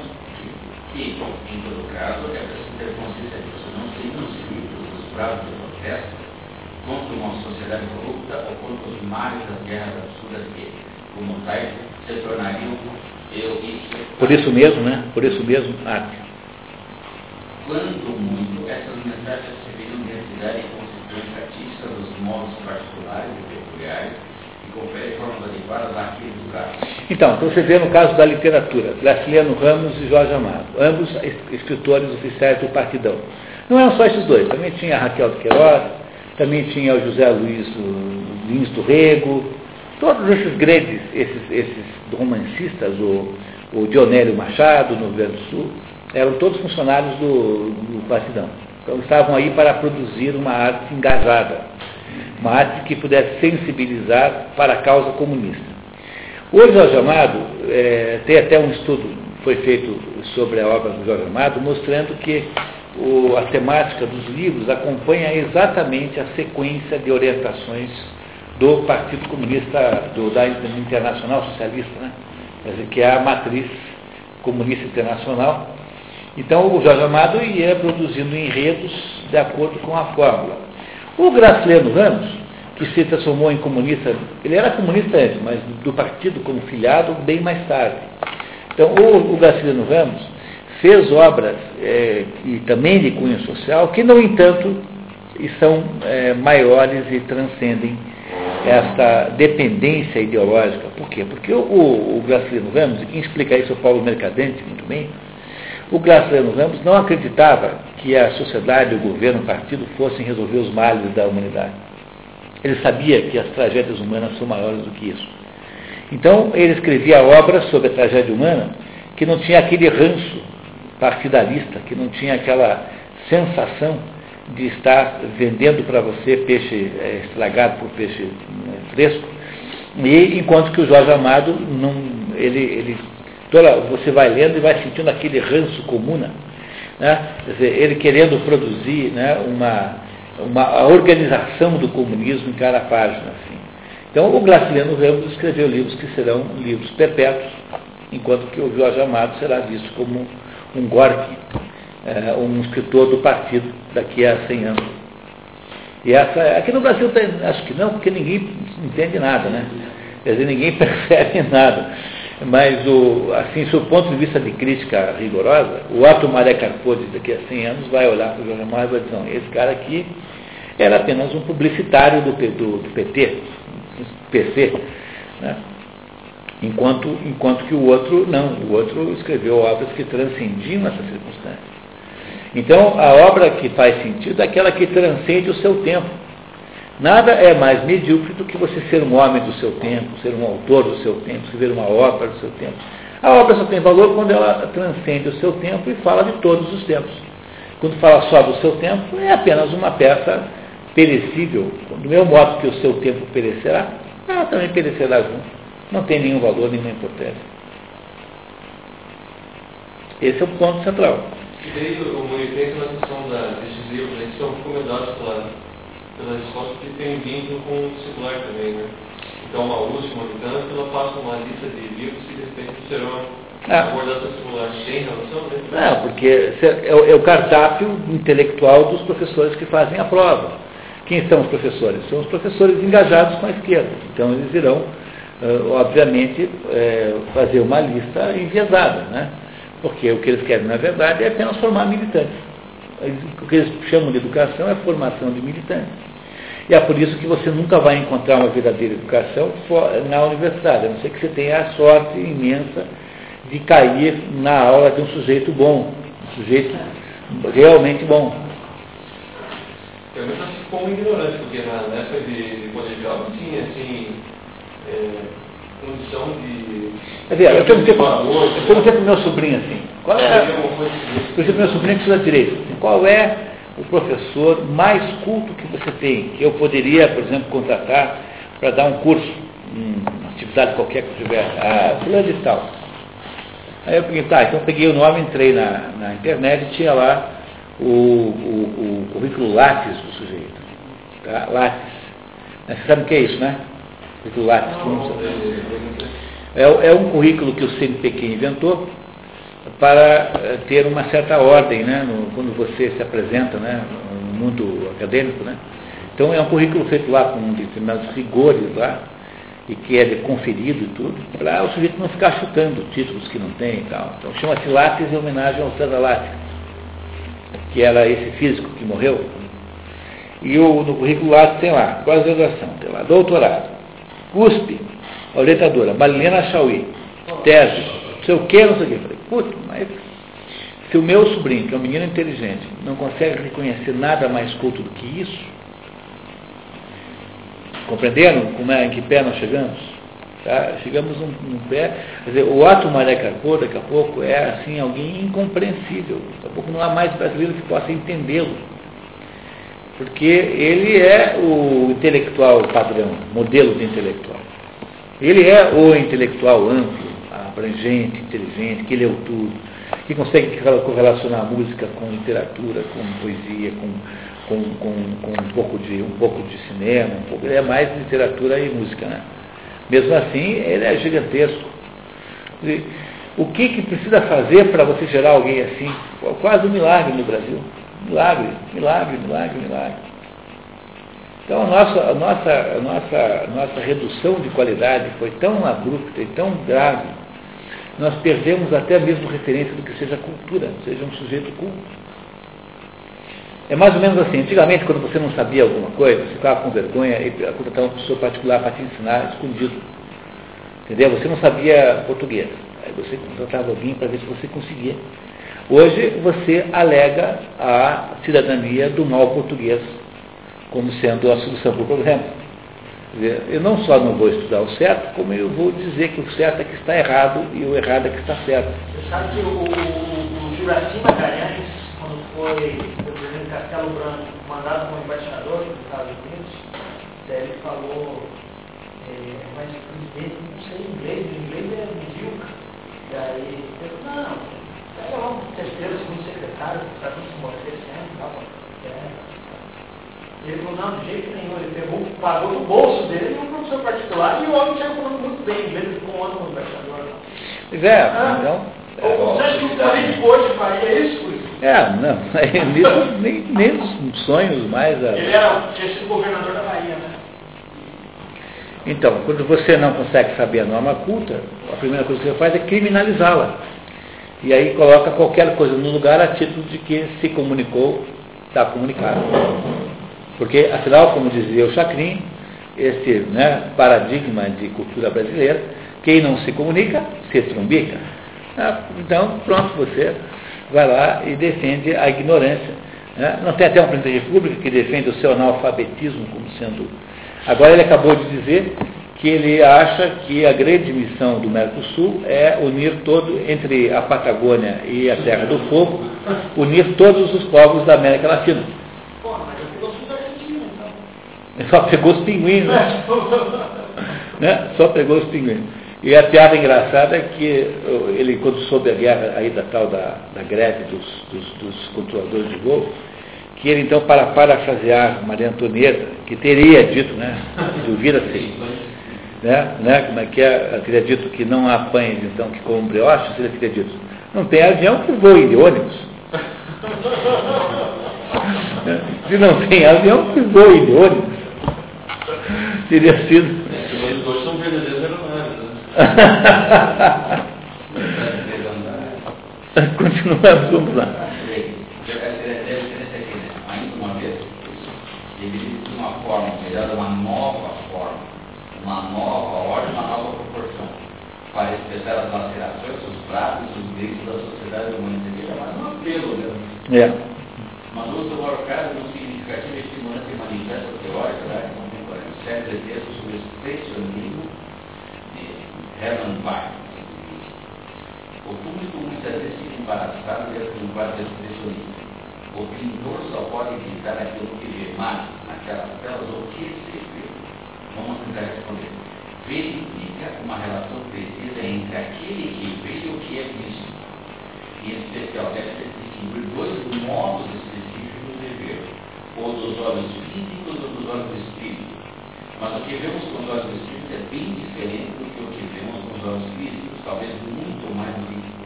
E, em todo caso, é preciso ter consciência disso. Não se, não se livra dos bravos do protesto contra uma sociedade corrupta ou contra os males das guerras absurdas que, como tais, se tornariam eu isso. Por isso mesmo, né? Por isso mesmo, arte. Quanto muito essas mensagens serviram de identidade modos particulares e peculiares formas adequadas. Então, então, você vê no caso da literatura, Graciliano Ramos e Jorge Amado, ambos escritores oficiais do Partidão. Não eram só esses dois, também tinha a Raquel de Queiroz, também tinha o José Luiz Lins do Rego, todos esses grandes, esses, esses romancistas, o, o Dionélio Machado, no Rio Grande do Sul, eram todos funcionários do, do Partidão. Então estavam aí para produzir uma arte engajada, uma arte que pudesse sensibilizar para a causa comunista. O Jorge Amado, é, tem até um estudo, foi feito sobre a obra do Jorge Amado, mostrando que o, a temática dos livros acompanha exatamente a sequência de orientações do Partido Comunista, do, da Internacional Socialista, né? dizer, que é a matriz comunista internacional. Então o Jorge Amado ia produzindo enredos de acordo com a fórmula. O Graciliano Ramos, que se transformou em comunista, ele era comunista antes, mas do partido como filiado bem mais tarde. Então o, o Graciliano Ramos fez obras é, também de cunho social, que, no entanto, são é, maiores e transcendem esta dependência ideológica. Por quê? Porque o, o, o Graciliano Ramos, e quem explica isso é o Paulo Mercadante, muito bem, o Graciliano Ramos não acreditava que a sociedade, o governo, o partido fossem resolver os males da humanidade. Ele sabia que as tragédias humanas são maiores do que isso. Então, ele escrevia obras sobre a tragédia humana que não tinha aquele ranço partidarista, que não tinha aquela sensação de estar vendendo para você peixe é, estragado por peixe né, fresco, e enquanto que o Jorge Amado, não, ele, ele toda, você vai lendo e vai sentindo aquele ranço comuna, né? dizer, ele querendo produzir né, uma, uma organização do comunismo em cada página. Assim. Então o Graciliano Ramos escreveu livros que serão livros perpétuos, enquanto que o Jorge Amado será visto como um Gorky, é, um escritor do partido daqui a 100 anos. E essa, aqui no Brasil tem, acho que não, porque ninguém entende nada, né? Quer dizer, ninguém percebe nada. Mas, o, assim, do ponto de vista de crítica rigorosa, o Otto Maré Carpode, daqui a 100 anos, vai olhar para o Jorge Mário e vai dizer, esse cara aqui era apenas um publicitário do, do, do PT, PC, né? Enquanto, enquanto que o outro não, o outro escreveu obras que transcendiam essas circunstâncias. Então, a obra que faz sentido é aquela que transcende o seu tempo. Nada é mais medíocre do que você ser um homem do seu tempo, ser um autor do seu tempo, escrever uma obra do seu tempo. A obra só tem valor quando ela transcende o seu tempo e fala de todos os tempos. Quando fala só do seu tempo, é apenas uma peça perecível. Do mesmo modo que o seu tempo perecerá, ela também perecerá junto não tem nenhum valor, nenhuma importância. Esse é o ponto central. E daí o movimento na questão da, desses livros, eles são recomendados pela, pelas escolas que tem vínculo com o circular também, né? Então a última militância, ela passa uma lista de livros que de repente serão ah. abordados no circular. Tem relação? Né? Não, porque é o, é o cardápio intelectual dos professores que fazem a prova Quem são os professores? São os professores engajados com a esquerda. Então eles irão, obviamente, fazer uma lista enviesada, né? Porque o que eles querem, na verdade, é apenas formar militantes. O que eles chamam de educação é formação de militantes. E é por isso que você nunca vai encontrar uma verdadeira educação na universidade, a não ser que você tenha a sorte imensa de cair na aula de um sujeito bom, um sujeito realmente bom. Eu mesmo ficou ignorante, porque na, época de, de colegial não tinha assim. É condição de. Quer dizer, eu perguntei para o meu sobrinho assim, qual é. Por exemplo, meu sobrinho que estuda direito, assim, qual é o professor mais culto que você tem, que eu poderia, por exemplo, contratar para dar um curso, uma atividade qualquer que tiver, ah, fulano de tal. Aí eu peguei, tá, então eu peguei o nome, entrei na, na internet e tinha lá o, o, o currículo látis do sujeito. Tá? Látis. Você sabe o que é isso, né? Látis. É, é um currículo que o CNPq inventou para eh, ter uma certa ordem né, no, quando você se apresenta né, no mundo acadêmico. Né. Então é um currículo feito lá com determinados rigores lá, e que é conferido e tudo, para o sujeito não ficar chutando títulos que não tem e tal. Então chama-se Látis em homenagem ao César Látis, que era esse físico que morreu. E o, no currículo Látis tem lá, pós-graduação, tem lá, doutorado, CUSP, orientadora, Marilena Chauí, tese, não sei o que, não sei o que. Falei, putz, mas se o meu sobrinho, que é um menino inteligente, não consegue reconhecer nada mais culto do que isso, compreenderam como é, em que pé nós chegamos? Tá? Chegamos num, num pé, quer dizer, o ato Maré Carpô, daqui a pouco, é assim, alguém incompreensível. Daqui a pouco não há mais brasileiro que possa entendê-lo. Porque ele é o intelectual padrão, modelo de intelectual. Ele é o intelectual amplo, abrangente, inteligente, que leu tudo, que consegue correlacionar música com literatura, com poesia, com, com, com, com, um, pouco de, um pouco de cinema, um pouco, ele é mais literatura e música. Né? Mesmo assim, ele é gigantesco. O que, que precisa fazer para você gerar alguém assim? Quase um milagre no Brasil. Milagre, milagre, milagre, milagre. Então a nossa, a nossa, a nossa, a nossa redução de qualidade foi tão abrupta e tão grave, nós perdemos até mesmo referência do que seja cultura, seja um sujeito culto. É mais ou menos assim, antigamente quando você não sabia alguma coisa, você ficava com vergonha e contratava uma pessoa particular para te ensinar escondido. Entendeu? Você não sabia português. Aí você contratava alguém para ver se você conseguia. Hoje você alega a cidadania do mal português como sendo a solução para o problema. Eu não só não vou estudar o certo, como eu vou dizer que o certo é que está errado e o errado é que está certo. Você sabe que o, o, o Juraci Magalhães, quando foi o presidente Castelo Branco, mandado como embaixador dos Estados Unidos, ele falou, é, mas presidente, não sei inglês, o inglês é medíocre. E aí ele falou, não, pega lá um terceiro, segundo secretário, para não se morrer sempre, tal, é, ele falou, não, de jeito nenhum. Ele pegou, pagou no bolso dele um professor particular e o homem tinha falando muito bem, ele ficou um ano como embaixador. Pois é, ah, então. Você acha que o político hoje faria isso? É, não, é, nem, nem os sonhos mais. A... Ele era, tinha sido governador da Bahia, né? Então, quando você não consegue saber a norma culta, a primeira coisa que você faz é criminalizá-la. E aí coloca qualquer coisa no lugar a título de que se comunicou, está comunicado. Porque, afinal, como dizia o Chacrin, esse né, paradigma de cultura brasileira, quem não se comunica, se trumbica. Ah, então, pronto, você vai lá e defende a ignorância. Né? Não tem até um presidente da República que defende o seu analfabetismo como sendo. Agora ele acabou de dizer que ele acha que a grande missão do Mercosul é unir todo, entre a Patagônia e a Terra do Fogo, unir todos os povos da América Latina. Ele só pegou os pinguins, né? né? Só pegou os pinguins. E a piada engraçada é que ele, quando soube a guerra aí da tal da, da greve dos, dos, dos controladores de voo, que ele então, para parafrasear Maria Antonieta, que teria dito, né, duvida-se, né, né, como é que é, ela teria dito que não há pães, então, que comam brioches, ele teria dito, não tem avião que voe de ônibus. Se não tem avião, que voe de ônibus. Teria sido. Dois são verdadeiros aeronaves. Né? Continuamos, vamos lá. Ainda uma vez, deveria de uma forma, melhor, uma nova forma, uma nova ordem, uma nova proporção, para expressar as lacerações, os pratos, os gritos da sociedade humana. Seria mais um apelo mesmo. É. Mas o tomar o caso no significativo estimulante e manifesto teórico da arte contemporânea. Sete de texto sobre o expressionismo de Hermann Bach. O público muitas vezes fica embaraçado diante de um quadro expressionista. O pintor só pode editar aquilo que vê, mas, naquelas telas, o que se? Vamos tentar responder. Ver implica uma relação precisa entre aquele que vê e o que é visto. Em especial, deve-se distinguir dois modos específicos de ver, ou dos olhos físicos ou dos olhos do espírito. Mas o que vemos com os olhos do espírito é bem diferente do que o que vemos com os olhos físicos, talvez muito mais líquido.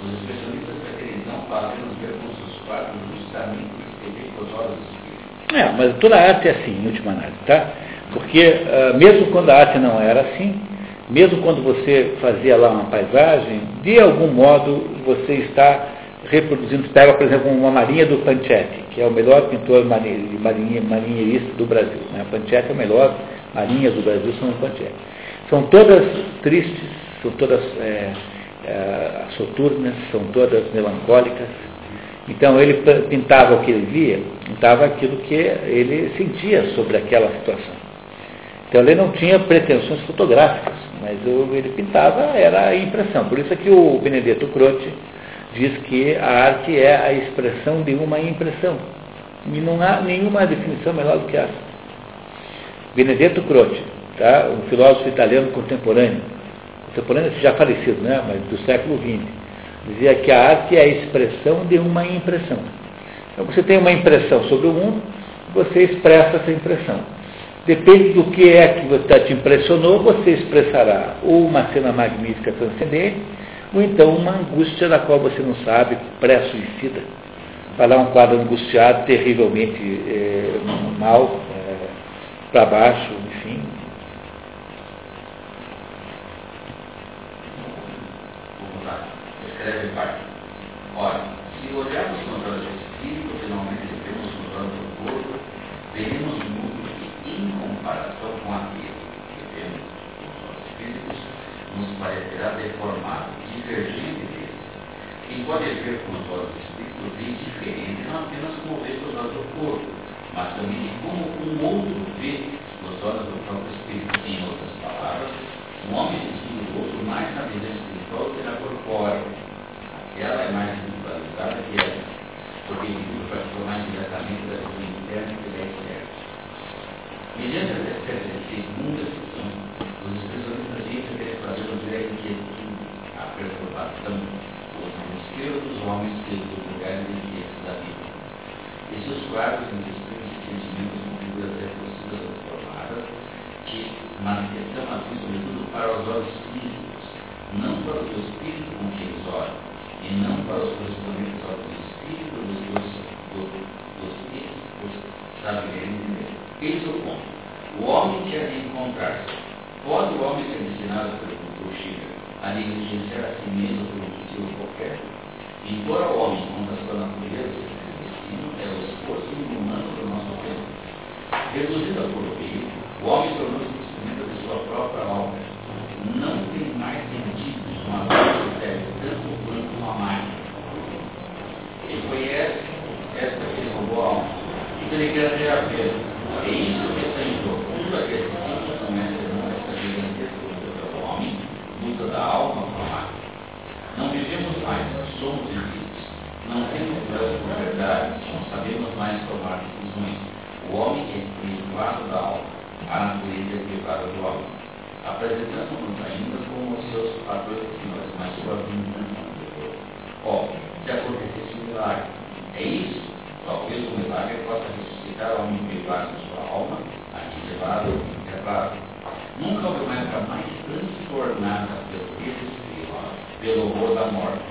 Os especialistas então fazer-nos ver com seus quadros justamente o que se vê com os olhos do espírito. É, mas toda arte é assim, em última análise, tá? Porque uh, mesmo quando a arte não era assim, mesmo quando você fazia lá uma paisagem, de algum modo você está reproduzindo, pega, por exemplo, uma marinha do Panchetti, que é o melhor pintor marinhe, marinheirista do Brasil. Né? Panchetti é o melhor, marinhas do Brasil são o Panchetti. São todas tristes, são todas é, é, soturnas, são todas melancólicas. Então ele pintava o que ele via, pintava aquilo que ele sentia sobre aquela situação. Então ele não tinha pretensões fotográficas, mas ele pintava, era a impressão. Por isso é que o Benedetto Croce diz que a arte é a expressão de uma impressão. E não há nenhuma definição melhor do que essa. Benedetto Croce, tá? um filósofo italiano contemporâneo, contemporâneo já falecido, né? mas do século XX, dizia que a arte é a expressão de uma impressão. Então você tem uma impressão sobre o mundo, você expressa essa impressão. Depende do que é que te impressionou, você expressará ou uma cena magnífica transcendente, ou então uma angústia da qual você não sabe, pré-suicida. Vai lá um quadro angustiado, terrivelmente é, mal, é, para baixo, enfim. Escreve pai. Ora, se olharmos com os olhos do espírito, finalmente vemos com os olhos do corpo, veremos o mundo que, em comparação com aquele que vemos com os olhos físicos, nos parecerá deformado, divergente dele. Pode ver com os olhos do espírito vê diferente, não apenas com os olhos do corpo, mas também de como um outro vê os olhos do próprio espírito. Em outras palavras, um homem distingue do outro mais na visão espiritual que na corpórea. Aquela é mais individualizada que essa, porque o indivíduo praticou mais diretamente da visão interna que da externa. Mediante essa segunda visão, os especialistas dizem que eles fazer ver a inquietude, a perturbação, o desespero dos homens pelos lugares inquietos da vida. E seus quadros intestinos e sentimentos com figuras reflexivas ou formadas, que manifestam assim, sobretudo, para os olhos físicos, não para o do espírito com que eles olham, e não para os correspondentes olhos do espírito dos dois do, dos espíritos, saberem entender. Eis o ponto. O homem quer encontrar-se. Pode o homem ser ensinado pelo Schiller a negligenciar a si mesmo por um motivo qualquer? Embora o homem, contra a sua natureza, seu destino, é o esforço inumano do nosso tempo. Reduzido a meio, o homem tornou-se instrumento de sua própria obra. Não tem mais sentido uma que serve tanto quanto uma máquina. Ele conhece esta que roubou a alma. Então ele quer ter a. É isso que está em profundo a questão que começa essa gigantesca luta do luta da alma com a máquina. Não vivemos mais, somos indivíduos. Não temos pressa por verdade, não sabemos mais tomar decisões. O homem é privado da alma, a natureza é privada do homem. Apresentamos-nos ainda como os seus padrões senhores, mas sua vingança não. Ó, se acontecesse um milagre, é isso? Talvez o milagre possa ressuscitar o homem privado de sua alma, aqui levado, enterrado. Nunca época mais transtornada pelo desespero, pelo horror da morte.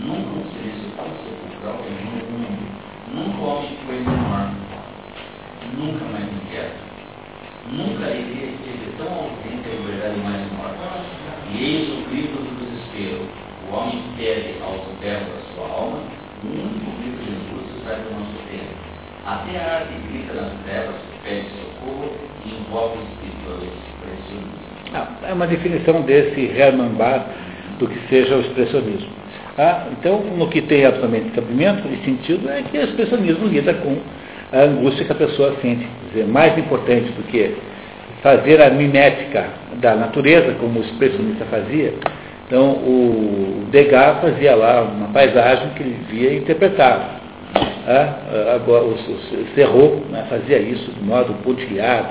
Nunca um silêncio tão sepulcral em um mundo. Nunca o homem foi menor. nunca mais inquieto. Nunca ele esteve tão ausente a liberdade mais morta. E eis o grito do desespero. O homem pede aos berros da sua alma, o único grito de angústia sai do nosso tempo. Até a arte grita nas trevas, pede socorro e espíritos pressionistas. Ah, é uma definição desse Hermann Bach do que seja o expressionismo. Ah, então, no que tem absolutamente cabimento e sentido é que o expressionismo lida com a angústia que a pessoa sente. Quer dizer, mais importante do que fazer a mimética da natureza, como o expressionista fazia. Então, o Degas fazia lá uma paisagem que ele via e interpretava. Ah, agora, o Serrault né, fazia isso de modo pontilhado,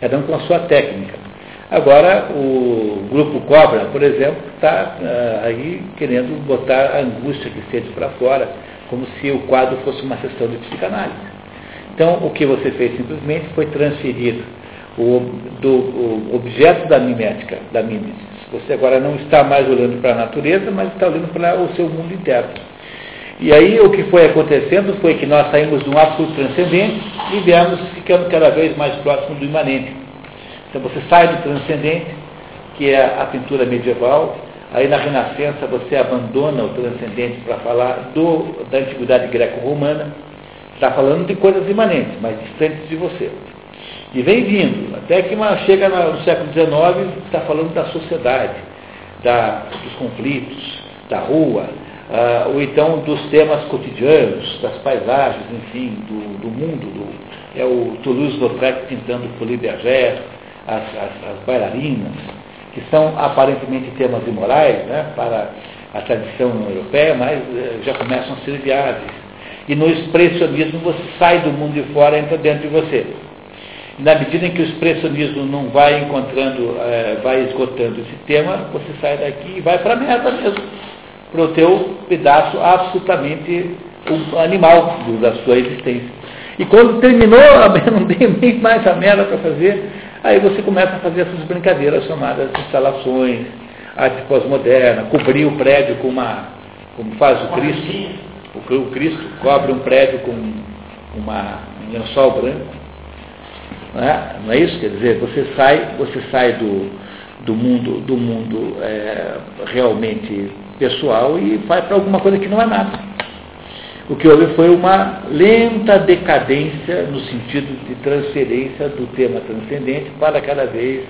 cada um com a sua técnica. Agora, o grupo Cobra, por exemplo, está uh, aí querendo botar a angústia que sente para fora, como se o quadro fosse uma sessão de psicanálise. Então, o que você fez simplesmente foi transferir o, do, o objeto da mimética, da mimesis. Você agora não está mais olhando para a natureza, mas está olhando para o seu mundo interno. E aí o que foi acontecendo foi que nós saímos de um absoluto transcendente e viemos ficando cada vez mais próximo do imanente. Então você sai do transcendente, que é a pintura medieval, aí na Renascença você abandona o transcendente para falar do, da antiguidade greco-romana, Está falando de coisas imanentes, mas distantes de você. E vem vindo, até que uma, chega no século XIX, está falando da sociedade, da, dos conflitos, da rua, ah, ou então dos temas cotidianos, das paisagens, enfim, do, do mundo. Do, é o Toulouse-Lautrec pintando Folie Bergère, as, as, as, bailarinas, que são aparentemente temas imorais né, para a tradição europeia, mas eh, já começam a ser viáveis. E no expressionismo você sai do mundo de fora e entra dentro de você. E na medida em que o expressionismo não vai encontrando, é, vai esgotando esse tema, você sai daqui e vai para a merda mesmo. Para o teu pedaço absolutamente animal da sua existência. E quando terminou, não tem nem mais a merda para fazer, aí você começa a fazer essas brincadeiras chamadas instalações, arte pós-moderna, cobrir o prédio com uma, como faz o Cristo o Cristo cobre um prédio com uma, um lençol branco. Não é? não é isso? Quer dizer, você sai, você sai do, do mundo, do mundo é, realmente pessoal e vai para alguma coisa que não é nada. O que houve foi uma lenta decadência no sentido de transferência do tema transcendente para cada vez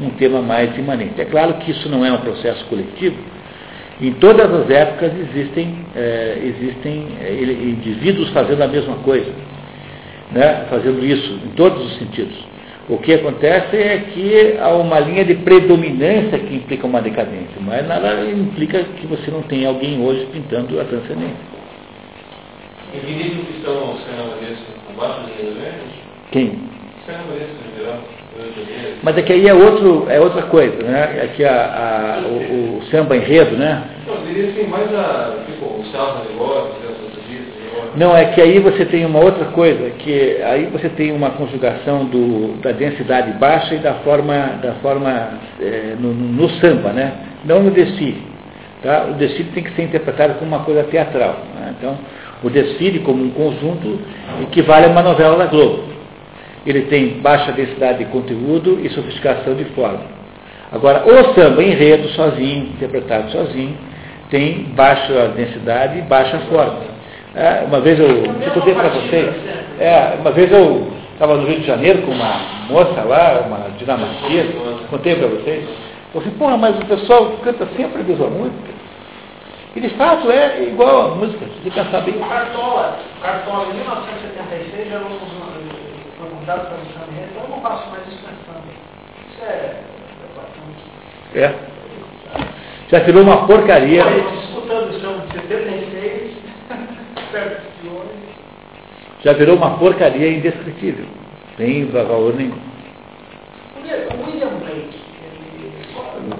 um tema mais imanente. É claro que isso não é um processo coletivo, em todas as épocas existem, é, existem é, indivíduos fazendo a mesma coisa, né, fazendo isso, em todos os sentidos. O que acontece é que há uma linha de predominância que implica uma decadência, mas nada implica que você não tenha alguém hoje pintando a transcendência. Que estão verde? Quem? Geral. Mas é que aí é, outro, é outra coisa, né? É que a, a o, o, samba enredo, né? Assim, tipo, não, é que aí você tem uma outra coisa, que aí você tem uma conjugação do, da densidade baixa e da forma, da forma é, no, no, samba, né? Não no desfile. Tá? O desfile tem que ser interpretado como uma coisa teatral. Né? Então, o desfile como um conjunto equivale a uma novela da Globo ele tem baixa densidade de conteúdo e sofisticação de forma. Agora, o samba enredo sozinho, interpretado sozinho, tem baixa densidade e baixa forma. É, uma vez eu, eu contei para vocês, é, uma vez eu estava no Rio de Janeiro com uma moça lá, uma dinamarquesa, contei para vocês, eu falei, porra, mas o pessoal canta sempre a mesma música. E de fato é igual a música, se pensar bem. O Cartola, Cartola em 1976 já não convidado para o Enredo, então eu não faço mais isso pensando. Isso é. É. Já virou uma porcaria. Escutando o chão de 76, perto de hoje. Já virou uma porcaria indescritível. Sem valor nenhum. O William Blake.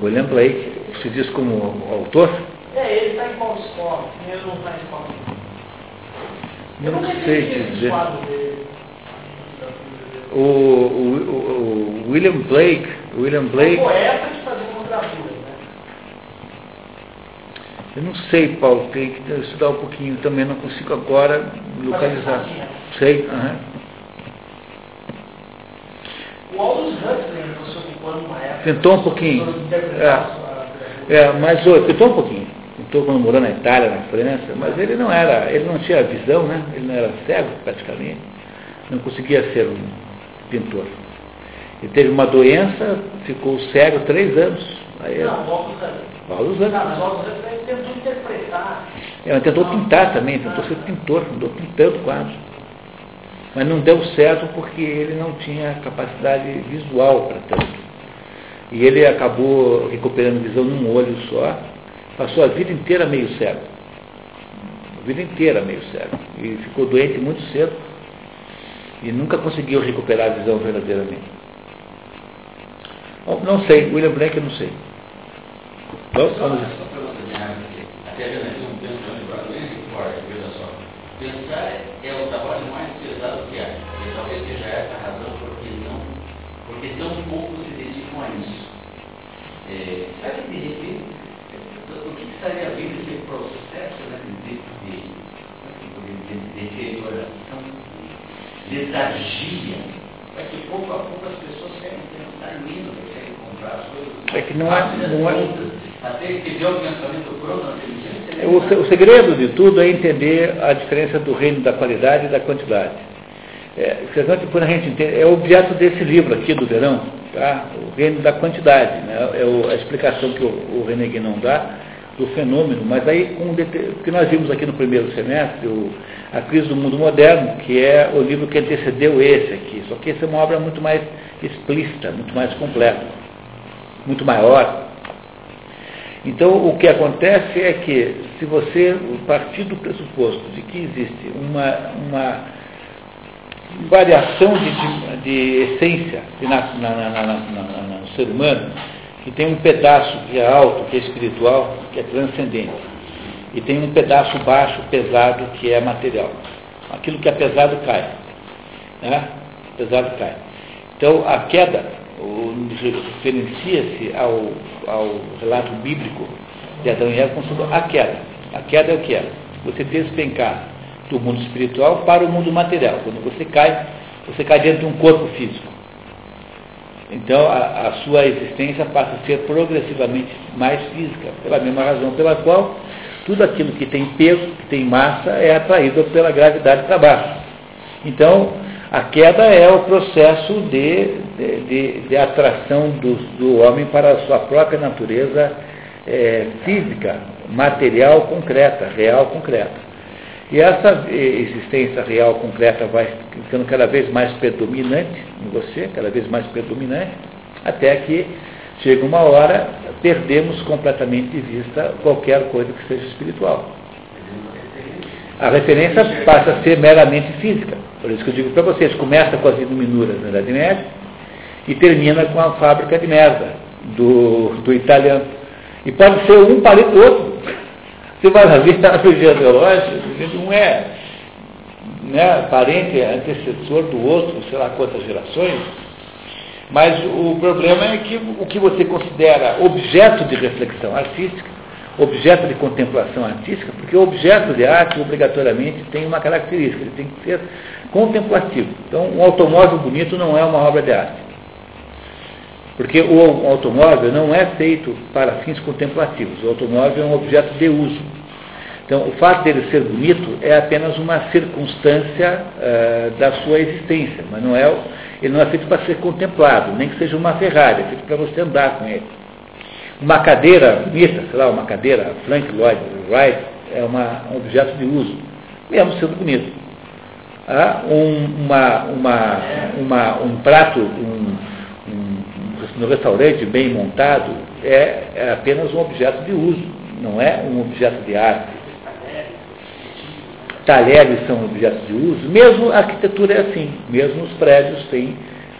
O William Blake se diz como autor? É, ele está em qual escola? Ele não está em escola. Eu não sei dizer. O, o, o, William Blake, William Blake. poeta que fazia gravura, né? Eu não sei, Paulo, tem que estudar um pouquinho também, não consigo agora localizar. Sei. O Aldous Huxley se ocupando uma época. Tentou um pouquinho. É, é mas tentou um pouquinho. Tentou quando morou na Itália, na França, mas ele não era, ele não tinha visão, né? Ele não era cego praticamente. Não conseguia ser um pintor. Ele teve uma doença, ficou cego três anos. Aí, não, Aldous Huxley. Aldous Huxley. Não, Aldous Huxley tentou interpretar. É, ele tentou pintar também, tentou ser pintor, andou pintando quadros. Mas não deu certo porque ele não tinha capacidade visual para tanto. E ele acabou recuperando visão num olho só, passou a vida inteira meio cego. A vida inteira meio cego. E ficou doente muito cedo e nunca conseguiu recuperar a visão verdadeiramente. Não sei, William Blake eu não sei. Vamos, vamos. Até Pensar é o trabalho mais pesado que há. E talvez seja essa a razão porque não, porque tão pouco se dedicam a isso. É, sabe, de repente, vindo esse processo né, de, de, de, de deterioração, letargia, para que pouco a pouco as pessoas querem pensar nisso, querem comprar as coisas. É que não é. Não é... Até que tiver o pensamento pronto na inteligência. O, o segredo de tudo é entender a diferença do reino da qualidade e da quantidade. É, quando a gente entende, é o objeto desse livro aqui do verão, tá? o reino da quantidade. Né? É o, a explicação que o, o René Guénon dá do fenômeno, mas aí com o que nós vimos aqui no primeiro semestre, o, a crise do mundo moderno, que é o livro que antecedeu esse aqui. Só que essa é uma obra muito mais explícita, muito mais completa, muito maior. Então, o que acontece é que, se você partir do pressuposto de que existe uma, uma variação de, de, de essência nasce na, na, na, no ser humano, que tem um pedaço que é alto, que é espiritual, que é transcendente, e tem um pedaço baixo, pesado, que é material. Aquilo que é pesado cai. Né? Pesado cai. Então, a queda referencia-se ao, ao relato bíblico de Adão e Eva como a queda. A queda é o que é? Você despencar do mundo espiritual para o mundo material. Quando você cai, você cai dentro de um corpo físico. Então a, a, sua existência passa a ser progressivamente mais física, pela mesma razão pela qual tudo aquilo que tem peso, que tem massa, é atraído pela gravidade para baixo. Então, a queda é o processo de, de, de, de atração do, do, homem para a sua própria natureza é, física, material concreta, real concreta. E essa existência real concreta vai ficando cada vez mais predominante em você, cada vez mais predominante, até que chega uma hora, perdemos completamente de vista qualquer coisa que seja espiritual. A referência passa a ser meramente física. Por isso que eu digo para vocês, começa com as iluminuras na Idade Média e termina com a fábrica de merda do, do italiano. E pode ser um parente do outro. Você vai lá ver a genealógica, um é né, parente, antecessor do outro, sei lá quantas gerações, mas o problema é que o que você considera objeto de reflexão artística objeto de contemplação artística, porque o objeto de arte obrigatoriamente tem uma característica, ele tem que ser contemplativo. Então, um automóvel bonito não é uma obra de arte. Porque o automóvel não é feito para fins contemplativos, o automóvel é um objeto de uso. Então, o fato dele ser bonito é apenas uma circunstância uh, da sua existência, mas não é, ele não é feito para ser contemplado, nem que seja uma Ferrari, é feito para você andar com ele. Uma cadeira bonita, sei lá, uma cadeira Frank Lloyd Wright, é uma, um objeto de uso, mesmo sendo bonito. Ah, um, uma, uma, uma, um prato um, no restaurante bem montado é, é apenas um objeto de uso, não é um objeto de arte. Talheres são objetos de uso, mesmo a arquitetura é assim, mesmo os prédios têm,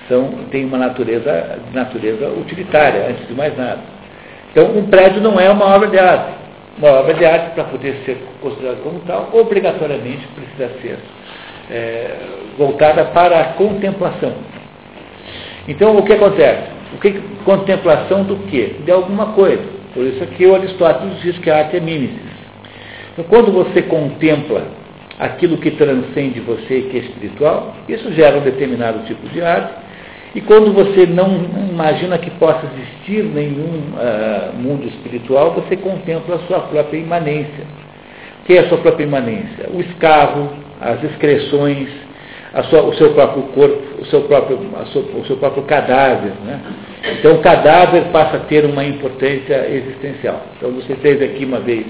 são, têm uma natureza, natureza utilitária, antes de mais nada. Então, um prédio não é uma obra de arte. Uma obra de arte, para poder ser considerada como tal, obrigatoriamente precisa ser é, voltada para a contemplação. Então, o que acontece? O que, contemplação do quê? De alguma coisa. Por isso aqui o Aristóteles diz que a arte é mímesis. Então, quando você contempla aquilo que transcende você que é espiritual, isso gera um determinado tipo de arte, E quando você não imagina que possa existir nenhum uh, mundo espiritual, você contempla a sua própria imanência. O que é a sua própria imanência? O escarro, as excreções, sua, o seu próprio corpo, o seu próprio, o seu próprio cadáver. Né? Então o cadáver passa a ter uma importância existencial. Então você teve aqui uma vez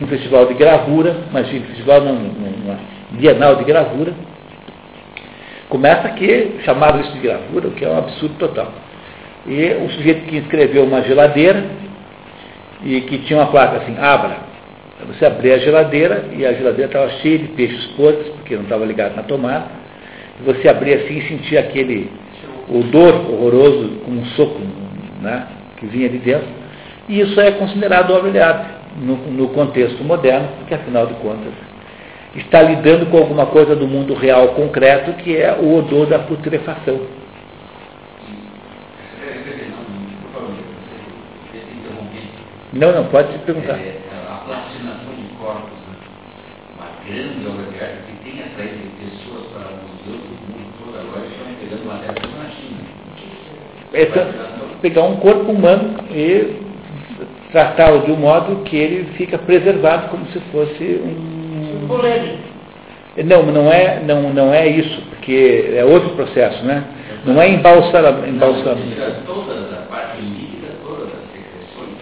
um festival de gravura, imagine, festival não, uma bienal de gravura. Começa aqui, chamaram isso de gravura, o que é um absurdo total. E o sujeito que escreveu uma geladeira e que tinha uma placa assim, abra. Você abria a geladeira e a geladeira estava cheia de peixes podres, porque não estava ligado na tomada você abria assim e sentia aquele odor horroroso, como um soco né, que vinha de dentro. E isso é considerado obra de arte no, no contexto moderno, porque afinal de contas está lidando com alguma coisa do mundo real concreto, que é o odor da putrefação. Não, não, pode se perguntar. É, a plastinação de corpos, né? uma grande obra de arte que tem atraído pessoas para museus do mundo todo, agora estão pegando matéria na China. É pegar um corpo humano e tratá-lo de um modo que ele fica preservado como se fosse um. Não, não é, não, não é isso, porque é outro processo, né? Não é embalsamento. Embalsamento. Toda a parte líquida, todas as secreções,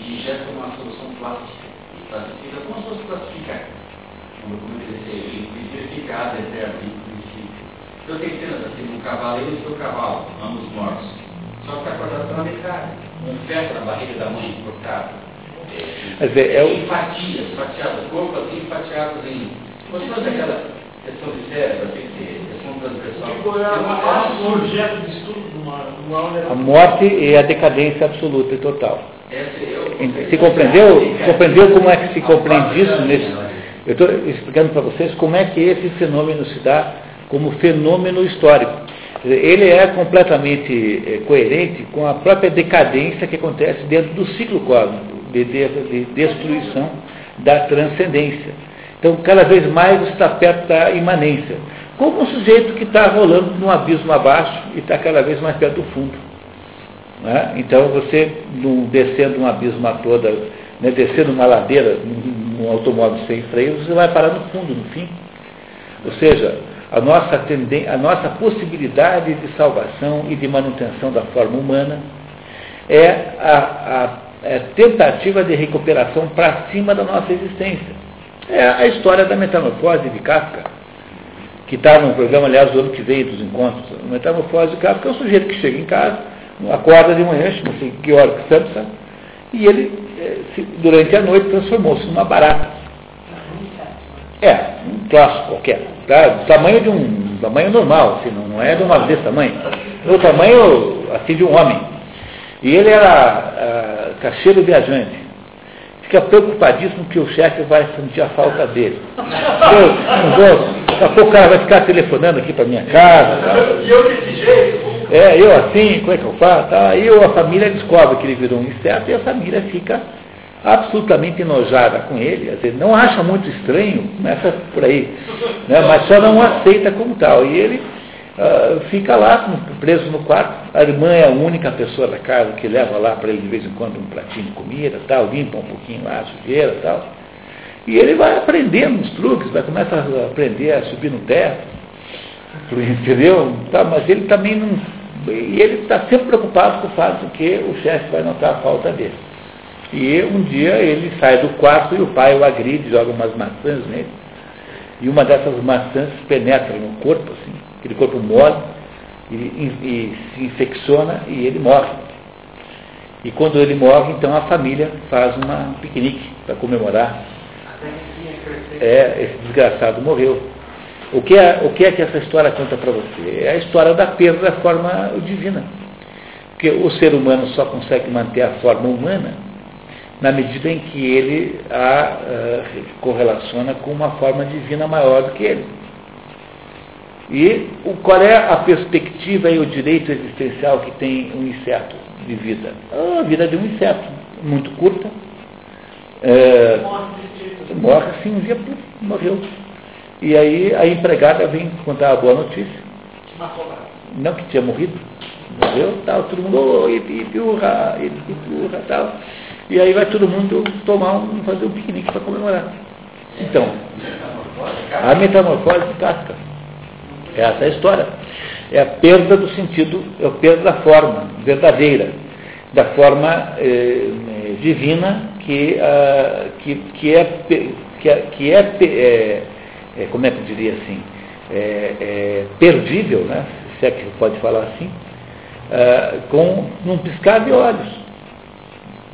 e injeta uma solução plástica. E plastifica como se fosse plastificar. Como ele ser liquidificado eternamente. Então tem cenas assim, um cavaleiro e seu cavalo, ambos mortos. Só que está cortado pela metade. Um feto na barriga da mãe cortado. É, é, é o... Em fatias, fatiadas, corpo assim, fatiados em. Se fosse aquela questão de cérebro, assim, questão transversal. É um objeto de estudo numa A morte e a decadência absoluta e total. Se compreendeu, compreendeu como é que se compreende isso nesse. Eu estou explicando para vocês como é que esse fenômeno se dá como fenômeno histórico. Ele é completamente é, coerente com a própria decadência que acontece dentro do ciclo cósmico de, de, de destruição da transcendência. Então, cada vez mais está perto da imanência. Como um sujeito que está rolando num abismo abaixo e está cada vez mais perto do fundo. Né? Então, você, descendo um abismo a toda, né, descendo uma ladeira num, num automóvel sem freio, você vai parar no fundo, no fim. Ou seja, a nossa, a nossa possibilidade de salvação e de manutenção da forma humana é a, a, a tentativa de recuperação para cima da nossa existência. É a história da metamorfose de Kafka, que está no programa, aliás, do ano que veio dos encontros. A metamorfose de Kafka é um sujeito que chega em casa, acorda de manhã, chama-se Georg Samsa, e ele, eh, durante a noite, transformou-se numa barata. É, um troço qualquer. Tá? Do tamanho de um tamanho normal, assim, não, não é de uma desse tamanho. Do tamanho assim de um homem. E ele era uh, caixeiro viajante. Fica preocupadíssimo que o chefe vai sentir a falta dele. daqui a pouco o cara vai ficar telefonando aqui para minha casa. Tá? E eu desse jeito? É, eu assim, como é que eu faço? Tá? Aí a família descobre que ele virou um inseto e a família fica absolutamente enojada com ele, dizer, não acha muito estranho, começa por aí, né, mas só não aceita como tal. E ele uh, fica lá preso no quarto, a irmã é a única pessoa da casa que leva lá para ele de vez em quando um pratinho de comida, tal, limpa um pouquinho lá a sujeira tal. E ele vai aprendendo os truques, vai começar a aprender a subir no teto, entendeu? Tá, mas ele também não. E ele está sempre preocupado com o fato de que o chefe vai notar a falta dele. E um dia ele sai do quarto e o pai o agride, joga umas maçãs nele. E uma dessas maçãs penetra no corpo, assim, aquele corpo morre e, e, se infecciona e ele morre. E quando ele morre, então a família faz uma, um piquenique para comemorar. É, esse desgraçado morreu. O que, é, o que é que essa história conta para você? É a história da perda da forma divina. Porque o ser humano só consegue manter a forma humana na medida em que ele a uh, correlaciona com uma forma divina maior do que ele. E o, qual é a perspectiva e o direito existencial que tem um inseto de vida? A vida de um inseto, muito curta. É, morre assim, um dia morreu. E aí a empregada vem contar a boa notícia. não que tinha morrido, morreu, tal, todo mundo, oh, ipi, ipi, urra, ipi, urra, tal. E aí vai todo mundo tomar um, fazer um piquenique para comemorar. Então, a metamorfose de. Essa é a história. É a perda do sentido, é a perda da forma verdadeira, da forma eh, divina que, ah, que, que é, que é, que é, é, como é que eu diria assim, é, perdível, né? se é que pode falar assim, ah, com num piscar de olhos.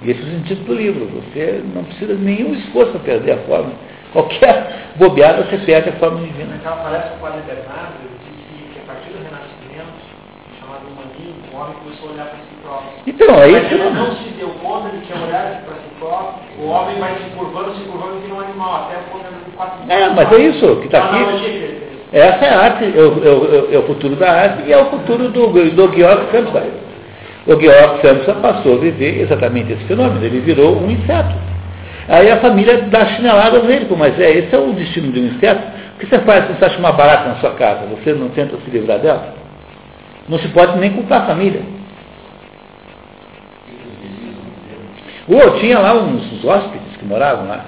E esse é o sentido do livro. Você não precisa de nenhum esforço para perder a forma. Qualquer bobeada você perde a forma divina. Então, parece que o Padre Bernardo disse que a partir do Renascimento, chamado humanismo, o homem começou a olhar para si próprio. Então, aí Mas você ele não... não se deu conta de que ao olhar para si próprio, o homem vai se curvando, se curvando e vira um animal, até o ponto de quatro É, mas é isso que está aqui. ele. Essa é a arte, é o, é o- é o futuro da arte e é o futuro do, do Georg Samsa. O Georg Samsa passou a viver exatamente esse fenômeno, ele virou um inseto. Aí a família dá chineladas nele, mas é, esse é o destino de um inseto. O que você faz se você acha uma barata na sua casa? Você não tenta se livrar dela? Não se pode nem culpar a família. Ou tinha lá uns, uns hóspedes que moravam lá.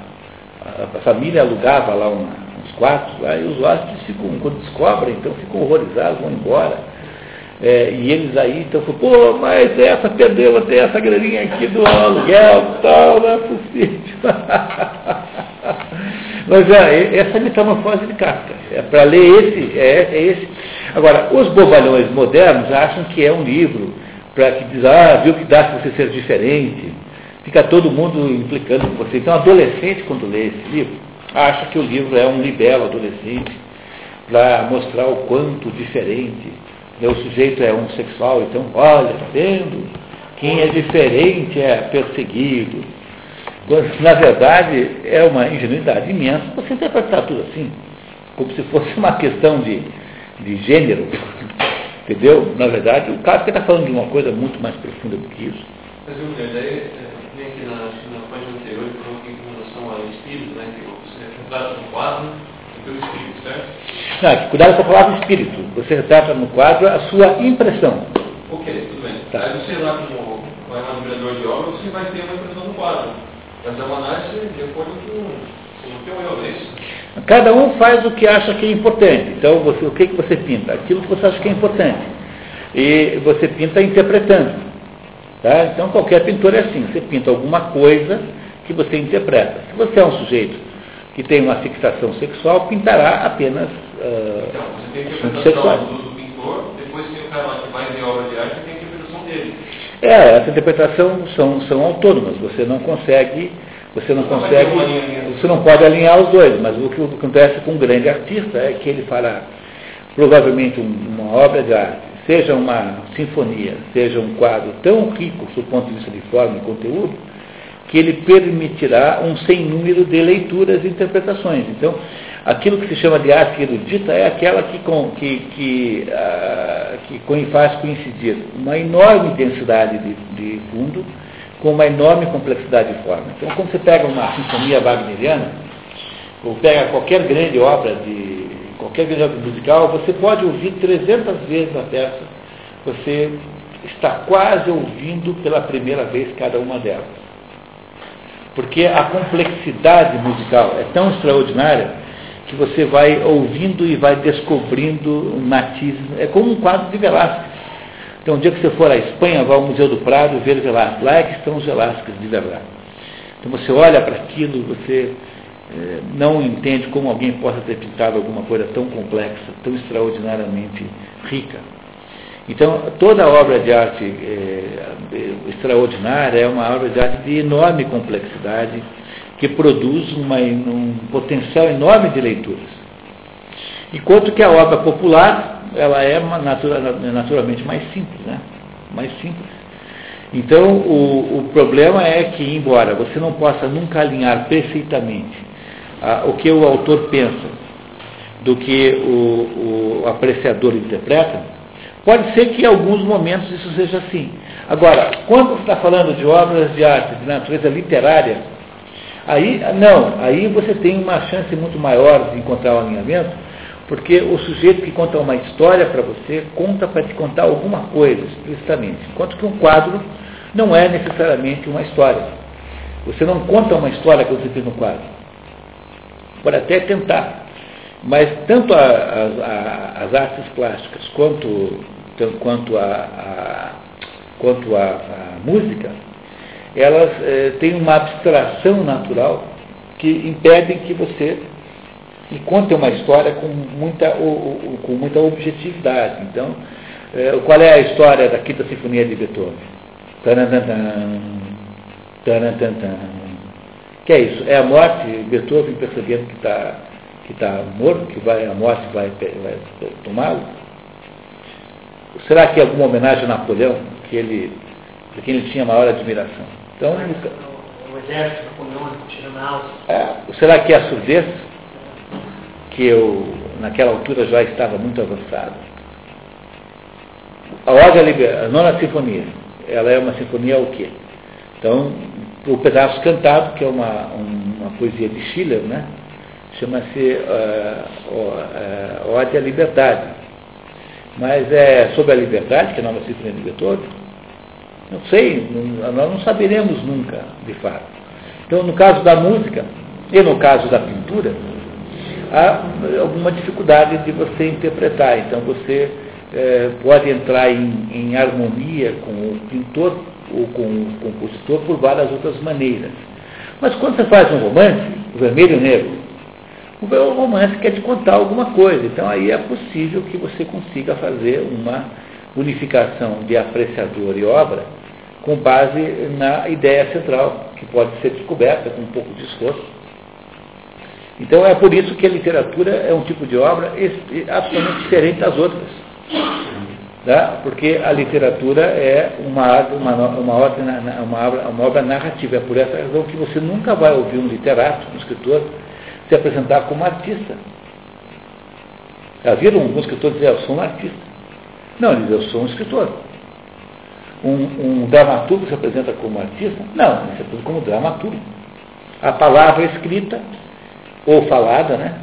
A, a família alugava lá uma, uns quartos lá e os hóspedes ficam, quando descobrem, então ficam horrorizados, vão embora. É, e eles aí, então, falam, pô, mas essa perdeu até essa graninha aqui do aluguel, tal, não é possível. mas é, essa a metamorfose de Kafka. É, Para ler esse, é, é esse. Agora, os bobalhões modernos acham que é um livro para que diz, ah, viu que dá se você ser diferente. Fica todo mundo implicando com você. Então, adolescente, quando lê esse livro, acha que o livro é um libelo adolescente para mostrar o quanto diferente o sujeito é homossexual. Então, olha, tá vendo? Quem é diferente é perseguido. Na verdade, é uma ingenuidade imensa você interpretar tudo assim, como se fosse uma questão de, de gênero. Entendeu? Na verdade, o cara está falando de uma coisa muito mais profunda do que isso. Mas, Pedro, daí é, vem aqui na, página anterior, falou que com relação ao espírito, né, que você retrata no quadro e pelo espírito, certo? Não, é cuidado com a palavra espírito. Você retrata no quadro a sua impressão. Ok, tudo bem. Tá. Aí você lá como vai lá no vereador de obra, você vai ter uma impressão no quadro. Mas é uma análise de acordo com, o teu eu, não é isso? Cada um faz o que acha que é importante. Então, você, o que, que você pinta? Aquilo que você acha que é importante. E você pinta interpretando. Tá? Então, qualquer pintor é assim. Você pinta alguma coisa que você interpreta. Se você é um sujeito que tem uma fixação sexual, pintará apenas Então, você tem a assuntos interpretação sexuais. do, do pintor, depois tem o cara lá que vai ver a obra de arte tem a interpretação dele. É, essa interpretação são, são autônomas. Você não consegue, você não Não consegue, você não pode alinhar os dois. Mas o que acontece com um grande artista é que ele fará provavelmente um- uma obra de arte, seja uma sinfonia, seja um quadro tão rico do ponto de vista de forma e conteúdo, que ele permitirá um sem número de leituras e interpretações. Então, aquilo que se chama de arte erudita é aquela que, com- que, que, ah, que faz coincidir uma enorme densidade de, de fundo com uma enorme complexidade de forma. Então, quando você pega uma sinfonia wagneriana, ou pega qualquer grande obra de qualquer grande obra musical, você pode ouvir 300 vezes a peça, você está quase ouvindo pela primeira vez cada uma delas. Porque a complexidade musical é tão extraordinária que você vai ouvindo e vai descobrindo matizes. É como um quadro de Velázquez. Então, um dia que você for à Espanha, vá ao Museu do Prado ver Velázquez. Lá é que estão os Velázquez de verdade. Então, você olha para aquilo, você eh, não entende como alguém possa ter pintado alguma coisa tão complexa, tão extraordinariamente rica. Então, toda obra de arte eh, extraordinária é uma obra de arte de enorme complexidade, que produz uma, um potencial enorme de leituras. Enquanto que a obra popular, ela é natura- naturalmente mais simples, né? Mais simples. Então, o, o problema é que, embora você não possa nunca alinhar perfeitamente ah, o que o autor pensa do que o, o apreciador interpreta, pode ser que em alguns momentos isso seja assim. Agora, quando você está falando de obras de arte de natureza literária, aí não, aí você tem uma chance muito maior de encontrar o alinhamento, Porque o sujeito que conta uma história para você, conta para te contar alguma coisa, explicitamente. Enquanto que um quadro não é necessariamente uma história. Você não conta uma história que você fez no quadro. Pode até tentar. Mas tanto a, a, as artes plásticas quanto, quanto, a, quanto a, música, elas eh, têm uma abstração natural que impedem que você e conte uma história com muita, com muita objetividade. Então, eh, qual é a história da Quinta Sinfonia de Beethoven? Que é isso? É a morte, Beethoven percebendo que está que tá morto, que vai, a morte vai, vai tomá-lo? Será que é alguma homenagem a Napoleão, que ele, de quem ele tinha maior admiração? Então, o exército napoleônico tirando a é, Será que é a surdez? Que eu, naquela altura, já estava muito avançado. A Ode a nona sinfonia, ela é uma sinfonia o quê? Então, o pedaço cantado, que é uma, uma poesia de Schiller, né? chama-se uh, uh, Ode à Liberdade. Mas é sobre a liberdade, que a nova sinfonia de Beethoven? Não sei, não, nós não saberemos nunca, de fato. Então, no caso da música e no caso da pintura, há alguma dificuldade de você interpretar. Então, você é, pode entrar em, em, harmonia com o pintor ou com o compositor por várias outras maneiras. Mas quando você faz um romance, o vermelho e negro, o romance quer te contar alguma coisa. Então aí é possível que você consiga fazer uma unificação de apreciador e obra com base na ideia central, que pode ser descoberta com um pouco de esforço. Então é por isso que a literatura é um tipo de obra absolutamente diferente das outras. Tá? Porque a literatura é uma, uma, uma, obra, uma, obra, uma obra narrativa. É por essa razão que você nunca vai ouvir um literato, um escritor, se apresentar como artista. Já viram um escritor dizer, eu sou um artista? Não, ele diz, eu sou um escritor. Um, um dramaturgo se apresenta como artista? Não, ele se apresenta como dramaturgo. A palavra escrita, ou falada, né?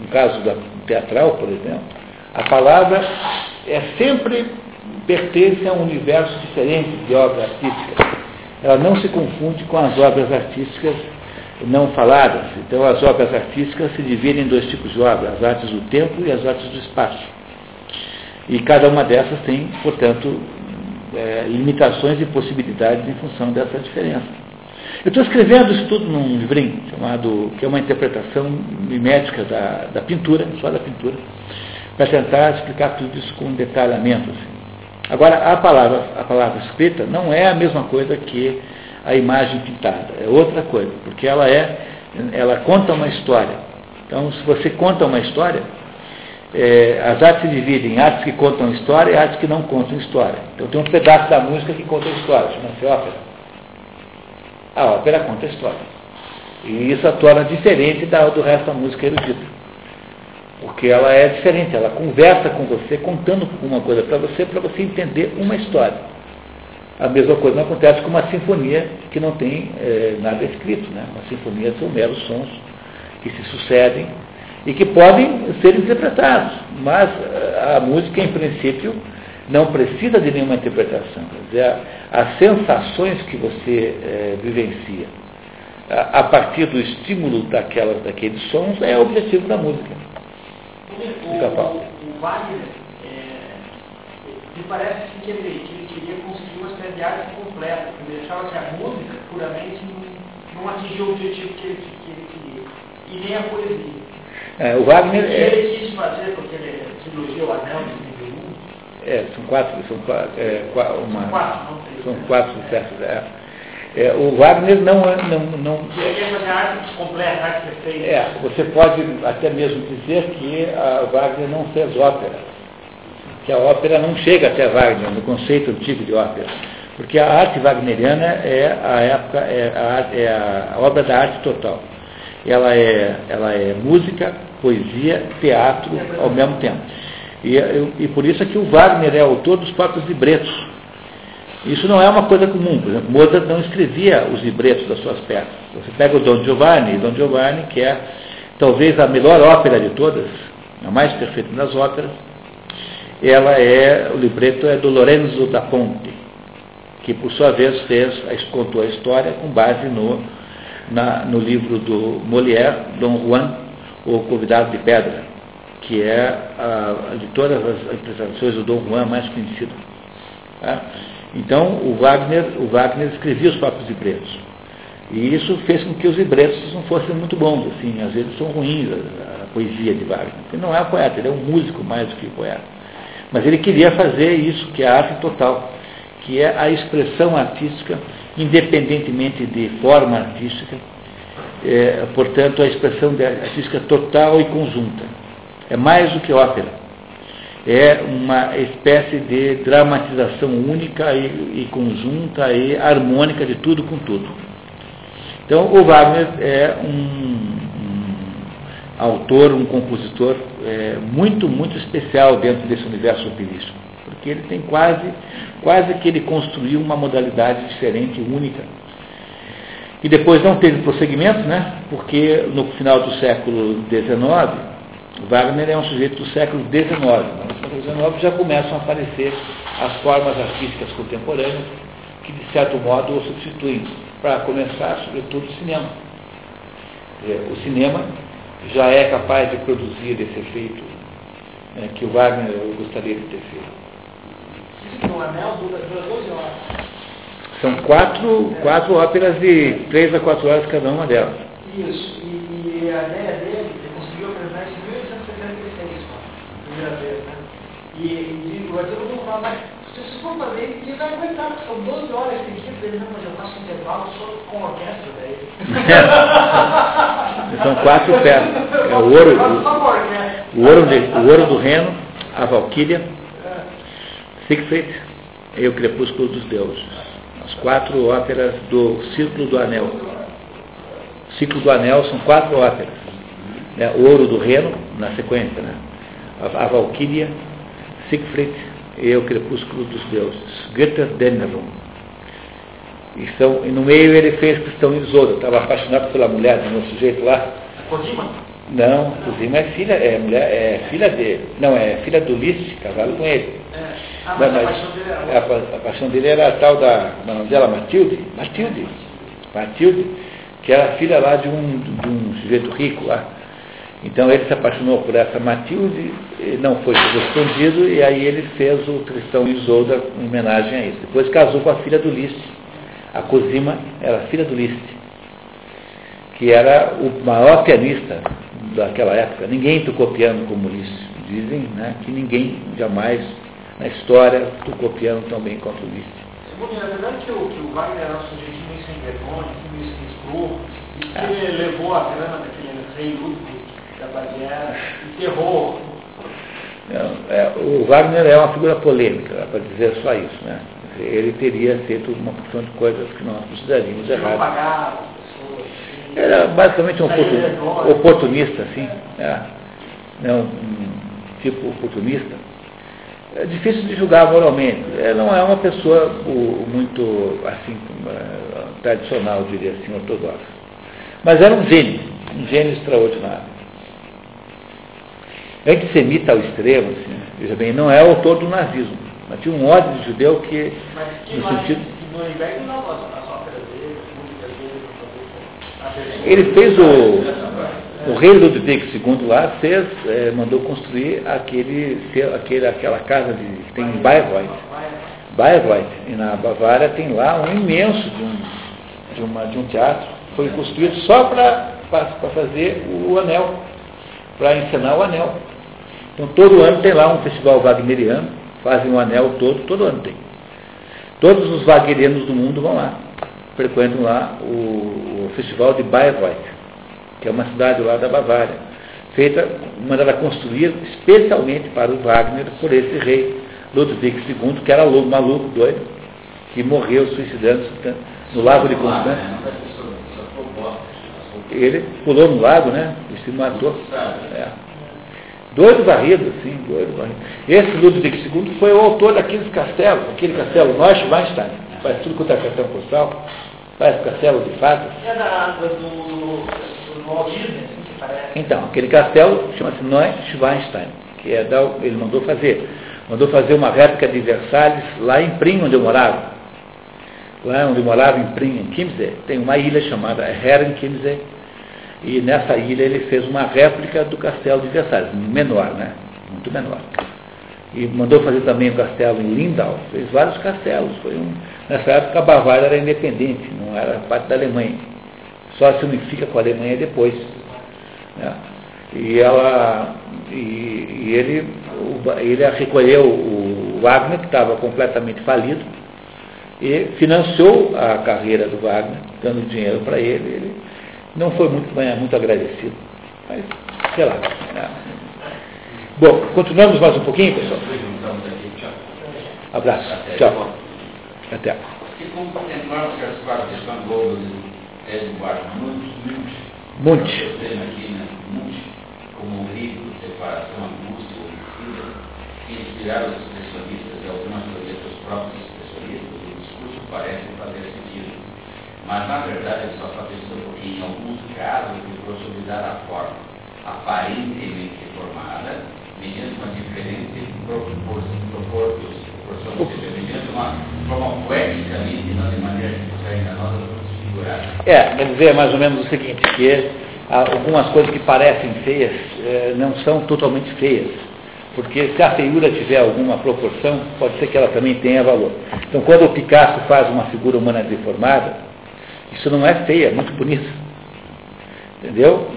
no caso da teatral, por exemplo, a palavra é sempre pertence a um universo diferente de obra artística. Ela não se confunde com as obras artísticas não faladas. Então, as obras artísticas se dividem em dois tipos de obras, as artes do tempo e as artes do espaço. E cada uma dessas tem, portanto, é, limitações e possibilidades em função dessa diferença. Eu estou escrevendo isso tudo num livrinho, chamado, que é uma interpretação mimética da, da pintura, só da pintura, para tentar explicar tudo isso com detalhamento. Assim. Agora, a palavra, a palavra escrita não é a mesma coisa que a imagem pintada. É outra coisa, porque ela é, ela conta uma história. Então, se você conta uma história, é, as artes se dividem em artes que contam história e artes que não contam história. Então, tem um pedaço da música que conta história, chama-se ópera. A ópera conta história. E isso a torna diferente da, do resto da música erudita. Porque ela é diferente, ela conversa com você, contando uma coisa para você, para você entender uma história. A mesma coisa não acontece com uma sinfonia que não tem é, nada escrito. Né? Uma sinfonia são meros sons que se sucedem e que podem ser interpretados, mas eh, a música, em princípio, não precisa de nenhuma interpretação. Dizer, as sensações que você é, vivencia a, a, partir do estímulo daquelas, daqueles sons é o objetivo da música. O, o, o é, me parece que ele, que ele queria conseguir de arte completa, ele achava que a música puramente não, não atingiu o objetivo que ele, que ele queria, e nem a poesia. É, o Wagner. Que é... ele quis fazer, porque ele trilogia o Anel de 91. É, são quatro, são quatro, é, uma, são quatro, não, são quatro sucessos. É. É, o Wagner não. não, não. É, você pode até mesmo dizer que a Wagner não fez ópera. Que a ópera não chega até Wagner, no conceito antigo de ópera. Porque a arte wagneriana é a época, é a, é a obra da arte total. Ela é, ela é música, poesia, teatro ao mesmo tempo. E, e por isso é que o Wagner é autor dos próprios libretos. Isso não é uma coisa comum. Por exemplo, Mozart não escrevia os libretos das suas peças. Você pega o Don Giovanni, Don Giovanni, que é talvez a melhor ópera de todas, a mais perfeita das óperas. Ela é, o libreto é do Lorenzo da Ponte, que por sua vez fez, contou a história com base no, na, no livro do Molière, Dom Juan, o Convidado de Pedra, que é a, de todas as apresentações do Dom Juan mais conhecida. Tá? Então, o Wagner, o Wagner escrevia os próprios libretos. E isso fez com que os libretos não fossem muito bons, assim, às vezes são ruins a, a poesia de Wagner. Ele não é um poeta, ele é um músico mais do que poeta. Mas ele queria fazer isso, que é a arte total, que é a expressão artística, independentemente de forma artística, é, portanto, a expressão artística total e conjunta. É mais do que ópera. É uma espécie de dramatização única e, e conjunta e harmônica de tudo com tudo. Então, o Wagner é um, um autor, um compositor é, muito, muito especial dentro desse universo operístico, porque ele tem quase, quase que ele construiu uma modalidade diferente, única. E depois não teve prosseguimento, né? porque no final do século XIX, Wagner é um sujeito do século XIX. No século XIX já começam a aparecer as formas artísticas contemporâneas que, de certo modo, o substituem. Para começar, sobretudo, o cinema. É, o cinema já é capaz de produzir esse efeito é, que o Wagner gostaria de ter feito. O anel dura 12 horas. São quatro, quatro óperas de três a quatro horas cada uma delas. Isso. E, e a ideia dele, ele conseguiu apresentar isso em 1876, primeira vez, né? E, e o artigo não fala, mas for fazer, ele vai aguentar, porque são 12 horas seguidas, ele não, mas eu faço intervalo só com orquestra daí. São quatro peças. É o ouro, o, o, ouro de, o ouro do Reno, a Valquíria, Siegfried e o Crepúsculo dos Deuses. As quatro óperas do Círculo do Anel. Ciclo do Anel são quatro óperas. Né? O Ouro do Reno, na sequência, né? a, a Valquíria, Siegfried e o Crepúsculo dos Deuses. Götter Dämmerung. E, são, e no meio ele fez Cristão Isolda, estava apaixonado pela mulher do meu sujeito lá. Cosima? Não, Cosima é filha, é, mulher, é filha dele. Não, é filha do Ulisses, casado com ele. É. Ah, mas, Não, a mas paixão dele era a, paixão dele era a tal da. É o nome dela? Matilde? Matilde. Matilde, que era filha lá de um, de um sujeito rico lá. Então ele se apaixonou por essa Matilde, não foi correspondido, e aí ele fez o Tristão e Isolda em homenagem a isso. Depois casou com a filha do Liszt. A Cosima era filha do Liszt, que era o maior pianista daquela época. Ninguém tocou piano como Liszt. Dizem né, que ninguém jamais na história tocou piano tão bem quanto o Liszt. Segundo, na verdade que o, que o Wagner era um sujeito meio sem vergonha, meio sem escrúpulos, e que ele levou a grana daquele rei Ludwig da Baviera, enterrou. É, é, o Wagner é uma figura polêmica, dá para dizer só isso. Né? Ele teria feito uma porção de coisas que nós pagava pessoas. assim. Era basicamente um oportunista, assim. É. Não, um tipo oportunista. É difícil de julgar moralmente. É, não é uma pessoa muito, assim, eh, tradicional, diria assim, ortodoxa. Mas era um gênio, um gênio extraordinário. Antissemita ao extremo, assim, veja bem, não é autor do nazismo, mas tinha um ódio de judeu que, Mas que no mais, sentido... que Nuremberg não. Ele fez o, o rei Ludwig II lá, fez, eh, mandou construir aquele, aquele, aquela casa de, que tem em Bayreuth. Bayreuth, e na Bavária tem lá um imenso de um, de uma, de um teatro, foi construído só para fazer o anel, para encenar o anel. Então todo ano tem lá um festival wagneriano, fazem o anel todo, todo ano tem. Todos os wagnerianos do mundo vão lá, frequentam lá o, o festival de Bayreuth, que é uma cidade lá da Bavária, feita, mandada construir especialmente para o Wagner por esse rei Ludwig II, que era louco, maluco, doido, que morreu suicidando-se no lago de Constância. Ele pulou no lago, né? E se matou. É. Doido varrido, assim, doido varrido. Esse Ludwig II foi o autor daqueles castelos, aquele castelo Neuschwanstein, que faz tudo quanto é cartão postal, faz castelo de fadas. É da, da- do, do, Walt Disney, assim, parece. Então, aquele castelo chama-se Neuschwanstein, que é da, ele mandou fazer. Mandou fazer uma réplica de Versalhes lá em Prim, onde eu morava. Lá onde eu morava, em Prim, em Chiemsee, tem uma ilha chamada Herren Chiemsee, e nessa ilha ele fez uma réplica do castelo de Versalhes, menor, né? Muito menor. E mandou fazer também o castelo em Lindau, fez vários castelos. Foi um, nessa época a Bavária era independente, não era parte da Alemanha. Só se unifica com a Alemanha depois. Né? E, ela, e, e ele, o, ele recolheu o Wagner, que estava completamente falido, e financiou a carreira do Wagner, dando dinheiro para ele. Ele não foi muito, muito agradecido. Mas, sei lá. Né? Bom, continuamos mais um pouquinho, pessoal? Abraço. Tchau. Até. É de Monte, Monte. aqui, né? Como um livro, separação, angústia, homicida, inspiraram os expressionistas e algumas teorias dos próprios expressionistas, o discurso parece fazer sentido. Mas, na verdade, ele só pareceu porque, em alguns casos, ele procurou dar a forma aparentemente formada, mediante uma diferente proporção, mediante uma forma poeticamente, não de maneira que consegue enganosa, transfigurar. É, quer dizer mais ou menos o seguinte, que algumas coisas que parecem feias eh, não são totalmente feias. Porque se a feiura tiver alguma proporção, pode ser que ela também tenha valor. Então, quando o Picasso faz uma figura humana deformada, isso não é feia, é muito bonito. Entendeu?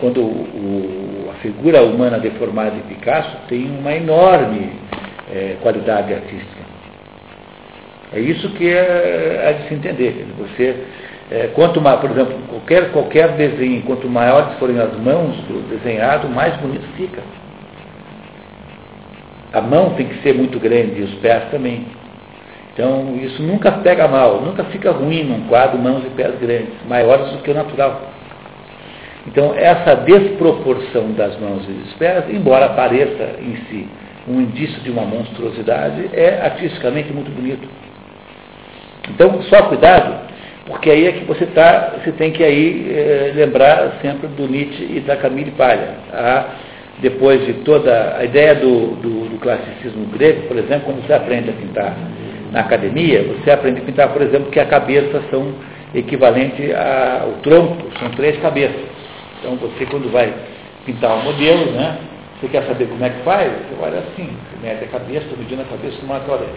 Quando o, a figura humana deformada de Picasso tem uma enorme é, qualidade artística. É isso que é, é de se entender. Você, é, quanto mais, por exemplo, qualquer, qualquer desenho, quanto maiores forem as mãos do desenhado, mais bonito fica. A mão tem que ser muito grande e os pés também. Então, isso nunca pega mal, nunca fica ruim num quadro mãos e pés grandes, maiores do que o natural. Então, essa desproporção das mãos e dos pés, embora pareça em si um indício de uma monstruosidade, é artisticamente muito bonito. Então, só cuidado, porque aí é que você tá, você tem que aí é, lembrar sempre do Nietzsche e da Camille Palha. A, depois de toda a ideia do, do, do classicismo grego, por exemplo, quando você aprende a pintar na academia, você aprende a pintar, por exemplo, que a cabeça são equivalente ao tronco, são três cabeças. Então você quando vai pintar um modelo, né, você quer saber como é que faz? Você olha assim, você mede a cabeça, medindo a cabeça do aquarela.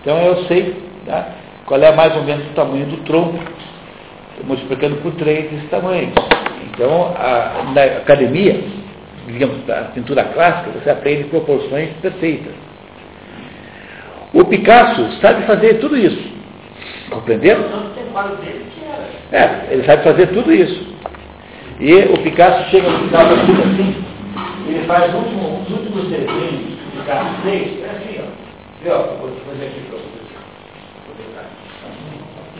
Então eu sei tá, qual é mais ou menos o tamanho do tronco, multiplicando por três esse tamanho. Então, a, na academia, digamos, da pintura clássica, você aprende proporções perfeitas. O Picasso sabe fazer tudo isso. Compreenderam? É, ele sabe fazer tudo isso. E o Picasso chega no final da vida assim, ele faz um, os últimos desenhos que o Picasso fez, é assim, ó. Viu? Vou fazer aqui para vocês.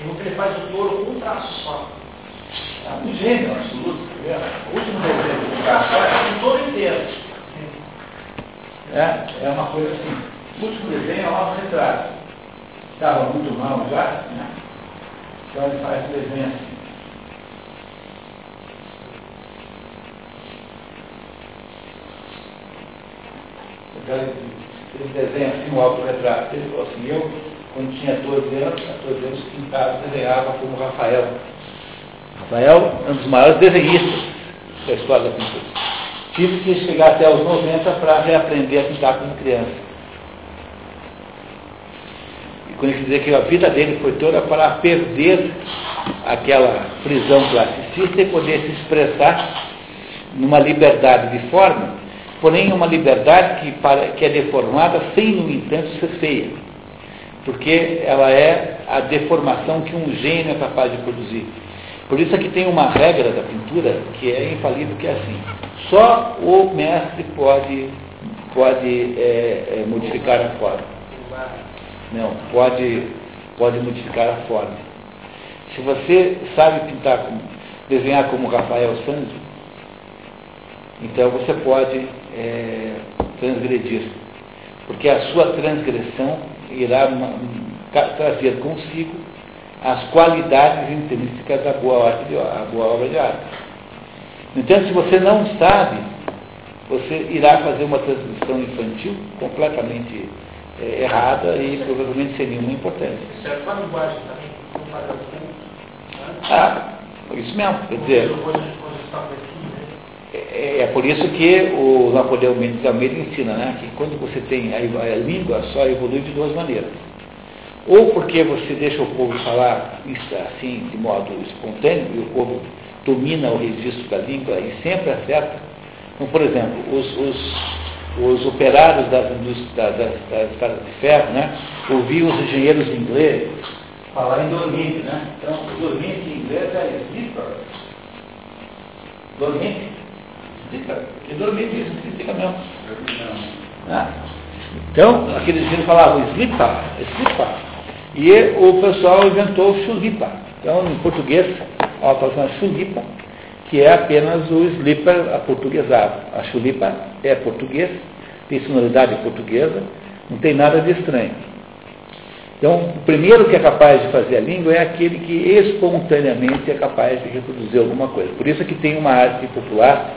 Vou ele faz o touro com um traço só. É um gênio absoluto. O último desenho do Picasso é o touro inteiro. É, é uma coisa assim. O último desenho é um autorretrato. Estava muito mal já, né? Então ele faz o desenho assim. Então ele desenha assim um autorretrato. Ele falou assim, eu, quando tinha 12 anos, 14 anos, pintava, desenhava como Rafael. Rafael é um dos maiores desenhistas da história da pintura. Tive que chegar até os 90 para reaprender a pintar como criança conheço dizer que a vida dele foi toda para perder aquela prisão classicista e poder se expressar numa liberdade de forma, porém uma liberdade que, para, que é deformada sem, no entanto, ser feia. Porque ela é a deformação que um gênio é capaz de produzir. Por isso aqui tem uma regra da pintura que é infalível, que é assim. Só o mestre pode, pode é, é, modificar a forma. Não, pode, pode modificar a forma. Se você sabe pintar, como, desenhar como Rafael Sanzio, então você pode é, transgredir. Porque a sua transgressão irá trazer consigo as qualidades intrínsecas da boa, arte a boa obra de arte. No entanto, se você não sabe, você irá fazer uma transmissão infantil completamente é, errada e provavelmente sem nenhuma importância. Certo, com a linguagem também, padrão Ah, isso mesmo. Quer dizer, é, é por isso que o Napoleão Mendes Almeida ensina né, que quando você tem a, a língua só evolui de duas maneiras. Ou porque você deixa o povo falar isso assim, de modo espontâneo, e o povo domina o registro da língua e sempre acerta. Então, por exemplo, os, os, os operários das, das, das estradas de ferro né, ouviam os engenheiros ingleses falar em dorminte. Né? Então, dorminte em inglês é sleeper. Dorminte. Sleeper. Dorminte, isso significa mesmo. Ah. Então, aqueles gêneros falavam sleeper, sleeper. E o pessoal inventou chulipa. Então, em português, ela está chamando chulipa, que é apenas o slipper aportuguesado. A chulipa é português, tem sonoridade portuguesa, não tem nada de estranho. Então, o primeiro que é capaz de fazer a língua é aquele que espontaneamente é capaz de reproduzir alguma coisa. Por isso é que tem uma arte popular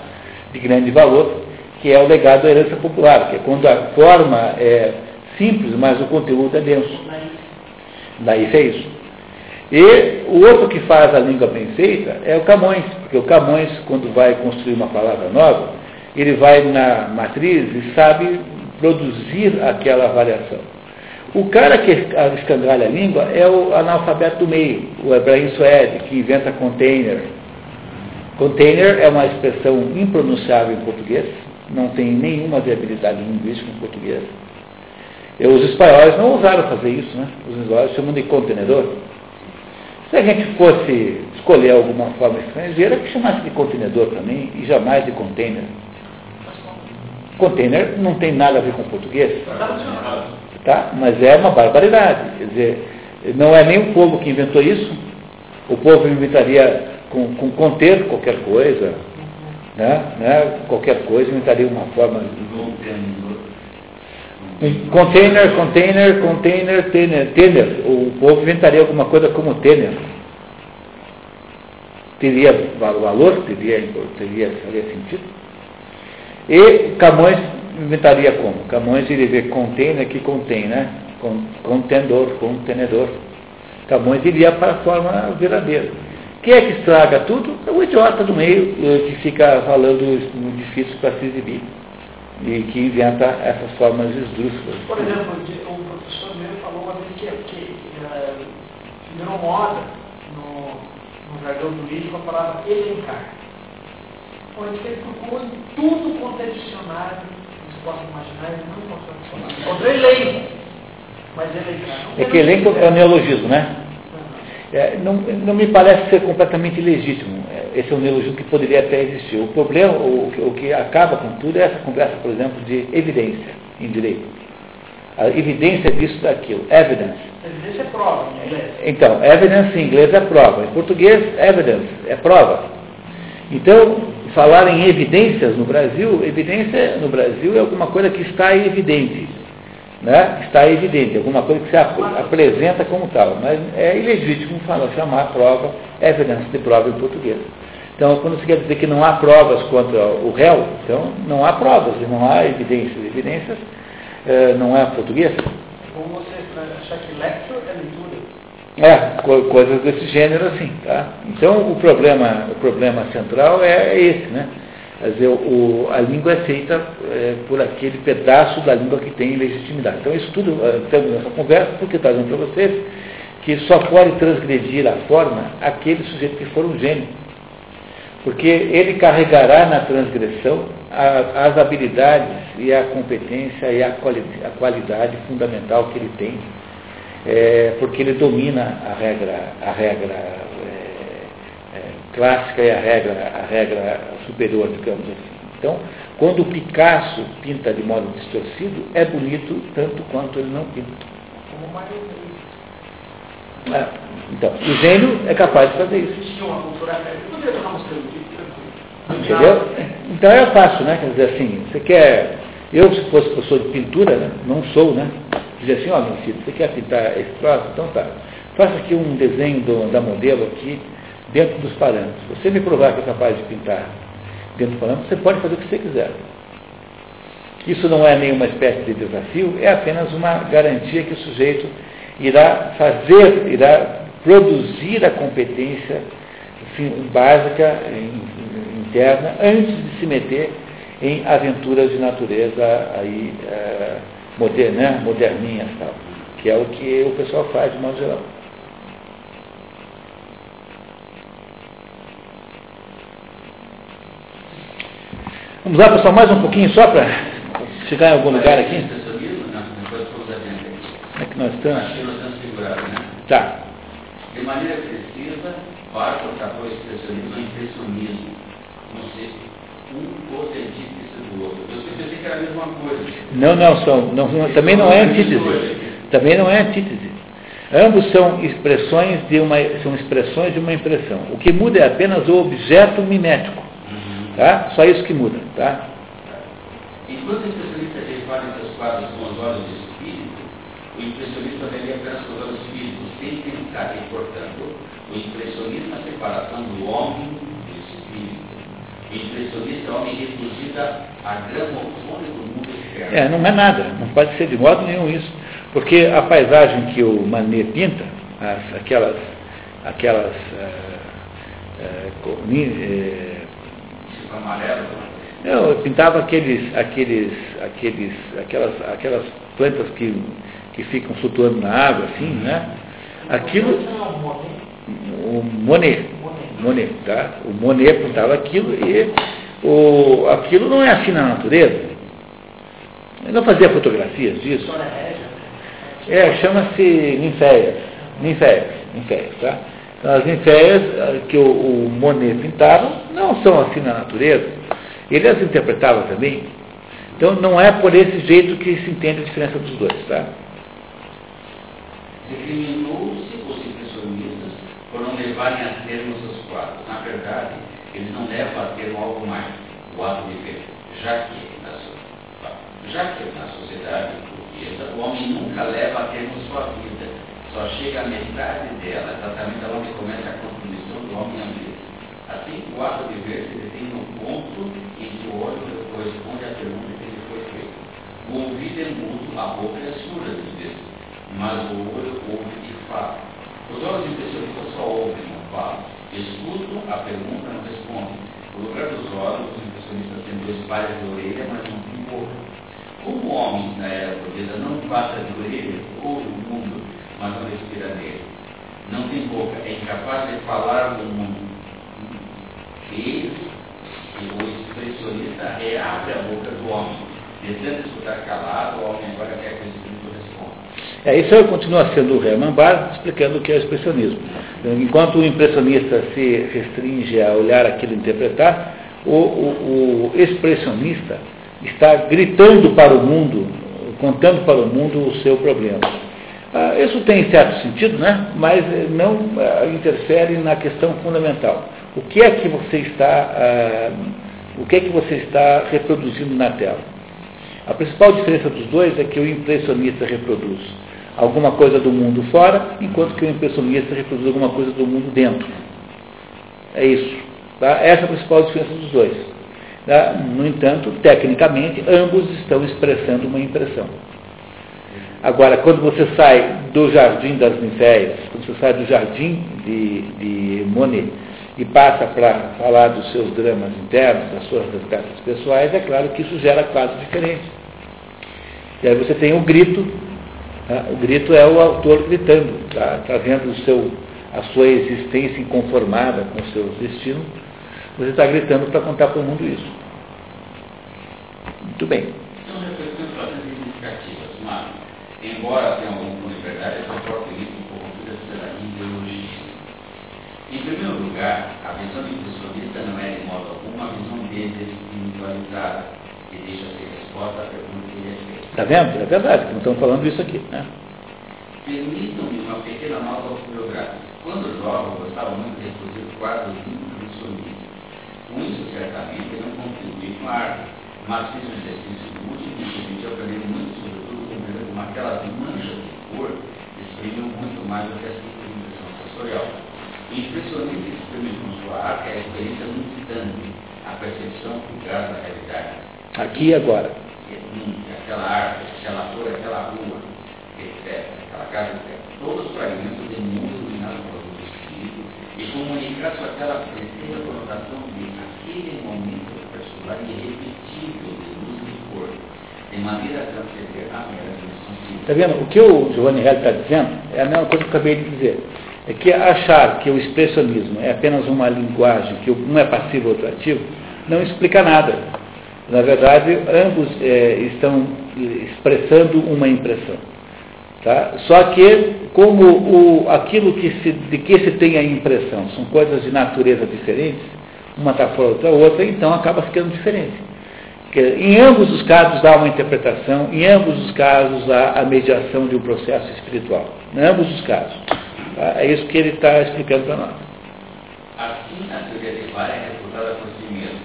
de grande valor, que é o legado da herança popular, que é quando a forma é simples, mas o conteúdo é denso. Daí é isso. E o outro que faz a língua bem feita é o Camões, porque o Camões, quando vai construir uma palavra nova, ele vai na matriz e sabe produzir aquela variação. O cara que escangalha a língua é o analfabeto do meio, o Ebrahim Suede, que inventa container. Container é uma expressão impronunciável em português, não tem nenhuma viabilidade linguística em português. E os espanhóis não ousaram fazer isso, né? Os espanhóis chamam de contenedor. Se a gente fosse escolher alguma forma estrangeira, que chamasse de contenedor também e jamais de container. Container não tem nada a ver com português. Tá? Mas é uma barbaridade. Quer dizer, não é nem o povo que inventou isso. O povo inventaria com, com conter qualquer coisa, né? Né? qualquer coisa, inventaria uma forma. Container, container, container, tener, tener. O povo inventaria alguma coisa como tener. Teria valor, teria, teria, teria sentido. E Camões inventaria como? Camões iria ver container que contém, né? Contendor, contenedor. Camões iria para a forma verdadeira. Quem é que estraga tudo? É o idiota do meio que fica falando difícil para se exibir e que inventa essas formas esdrúxulas. Por exemplo, o professor meu falou uma vez que, que uh, virou moda no, no jargão jurídico a palavra elencar. Onde ele procurou em tudo quanto é dicionário, você pode imaginar, ele não encontrou dicionário. Encontrou elenco, mas elencar. É que elenco é neologismo, né? É, não, não, me parece ser completamente legítimo. É, esse é um neologismo que poderia até existir. O problema, o, o, que acaba com tudo é essa conversa, por exemplo, de evidência em direito. A evidência disso daquilo. Evidence. Evidência é prova em inglês. Então, evidence em inglês é prova. Em português, evidence é prova. Então, falar em evidências no Brasil, evidência no Brasil é alguma coisa que está evidente né, está evidente, alguma coisa que se ap apresenta como tal, mas é ilegítimo falar, chamar a prova evidência de prova em português. Então, quando se quer dizer que não há provas contra o réu, então não há provas, não há evidências. Evidências eh, não é português. Como você achar que lecture é leitura? É, co coisas desse gênero assim, tá? Então, o problema, o problema central é esse, né? Quer dizer, o, a língua é feita é, por aquele pedaço da língua que tem legitimidade. Então, isso tudo, estamos nessa conversa, porque está dizendo para vocês que só pode transgredir a forma aquele sujeito que for um gênio. Porque ele carregará na transgressão a, as habilidades e a competência e a, quali, a qualidade fundamental que ele tem, é, porque ele domina a regra, a regra clássica e a regra, a regra superior, digamos assim. Então, quando o Picasso pinta de modo distorcido, é bonito tanto quanto ele não pinta. Como é, então, o gênio é capaz de fazer isso. Entendeu? Então é fácil, né? Quer dizer assim, você quer. Eu, se fosse professor de pintura, né? não sou, né? Dizer assim, ó, meu filho, você quer pintar esse troço? Então tá. Faça aqui um desenho do, da modelo aqui, dentro dos parâmetros. Você me provar que é capaz de pintar dentro do falante, você pode fazer o que você quiser. Isso não é nenhuma espécie de desafio, é apenas uma garantia que o sujeito irá fazer, irá produzir a competência básica interna antes de se meter em aventuras de natureza aí, é, moderna, né, moderninhas tal, que é o que o pessoal faz de modo geral. Vamos lá, pessoal, mais um pouquinho só para chegar em algum lugar aqui? Como é que nós estamos? Tá. De maneira precisa, Barco tracou o expressionismo ao impressionismo, como se um fosse antítese do outro. Eu pensei que era a mesma coisa. Não, não, são, não, não, também não é antítese. Também não é antítese. Ambos são expressões de uma, são expressões de uma impressão. O que muda é apenas o objeto mimético. Tá? Só isso que muda. Tá? Enquanto o impressionista repara em seus quadros com os olhos de espírito, o impressionista vê apenas com os olhos físicos, sem pensar, e, portanto, o impressionismo é a separação do homem do espírito. O impressionista é o homem reduzido a gramofone do mundo externo. É, não é nada, não pode ser de modo nenhum isso. Porque a paisagem que o Manet pinta, as, aquelas, aquelas uh, Tipo amarelo, não, eu pintava aqueles, aqueles, aqueles, aquelas, aquelas plantas que, que ficam flutuando na água, assim, né? Aquilo, o Monet, Monet, tá? O Monet pintava aquilo e o, aquilo não é assim na natureza. Ele não fazia fotografias disso. É, chama-se ninféias, ninféias, ninféias, tá? As ninféias eh, que o, o Monet pintava não são assim na natureza. Ele as interpretava também. Então não é por esse jeito que se entende a diferença dos dois, tá? Recriminou-se os impressionistas por não levarem a termo seus quadros. Na verdade, eles não levam a termo algo mais, o ato de ver, já que na, já que na sociedade portuguesa o homem nunca leva a termo sua vida, só chega à metade dela, exatamente onde começa a contribuição do homem à vida. Assim, o ato de ver se detém no ponto em que o olho corresponde à pergunta que lhe foi feita. O ouvido é mudo, a boca é surda, diz Deus mas o olho ouve e fala. Os olhos impressionistas só ouvem, não falam. Escutam, a pergunta não respondem. No lugar dos olhos, os impressionistas têm dois pares de orelha, mas não têm boca. Como o homem na era burguesa não passa de orelha, ouve o mundo, mas não respira nele. Não tem boca, é incapaz de falar no mundo. Que o expressionista reabre a boca do homem. De tanto escutar calado, o homem agora quer que o espírito responda. É, isso continua sendo o Hermann Barr explicando o que é o expressionismo. Enquanto o impressionista se restringe a olhar aquilo e interpretar, o, o, o expressionista está gritando para o mundo, contando para o mundo o seu problema. Ah, isso tem certo sentido, né? mas não ah, interfere na questão fundamental. O que é que você está, ah, o que é que você está reproduzindo na tela? A principal diferença dos dois é que o impressionista reproduz alguma coisa do mundo fora, enquanto que o impressionista reproduz alguma coisa do mundo dentro. É isso. Tá? Essa é a principal diferença dos dois. Tá? No entanto, tecnicamente, ambos estão expressando uma impressão. Agora, quando você sai do jardim das ninféias, quando você sai do jardim de, de Monet e passa para falar dos seus dramas internos, das suas desgraças pessoais, é claro que isso gera quadros diferentes. E aí você tem o grito Tá? O grito é o autor gritando, tá? trazendo o seu, a sua existência inconformada com o seu destino. Você está gritando para contar para o mundo isso. Muito bem. São reflexões bastante significativas, mas, embora tenha algum fundo de verdade, essa própria lista corrompida pela ideologia. Em primeiro lugar, a visão impressionista não é, de modo algum, uma visão desespiritualizada, que deixa sem resposta a pergunta que ele é feita. Está vendo? É verdade, não estamos falando isso aqui. Né? Permitam-me uma pequena nota autobiográfica. Quando jovem, gostava muito de reproduzir quadros impressionistas. Com isso, certamente, eu não contribuí com a arte, mas fiz um exercício útil e me permitiu aprender muito, sobretudo, compreender como aquelas manchas de cor exprimiam muito mais do que a simples impressão sensorial. O impressionista exprime com sua arte é a experiência no instante, a percepção vulgar da realidade. Aqui e agora. Aquela árvore, aquela flor, aquela rua, etc., aquela casa, etc. Todos os fragmentos de mundo iluminado pelo Espírito e comunicar com aquela precisa conotação de aquele momento particular e irrepetível de luz e cor, de maneira a transcender a mera dimensão. Está vendo? O que o Giovanni Helli está dizendo é a mesma coisa que eu acabei de dizer. É que achar que o expressionismo é apenas uma linguagem, que um é passivo e outro ativo, não explica nada. Na verdade, ambos é, estão expressando uma impressão. Tá? Só que, como o, aquilo que se, de que se tem a impressão são coisas de natureza diferentes, uma está fora da outra, então acaba ficando diferente. Em ambos os casos há uma interpretação, em ambos os casos há a mediação de um processo espiritual. Em ambos os casos. Tá? É isso que ele está explicando para nós. Assim, a teoria de Vara é refutada por si mesmo.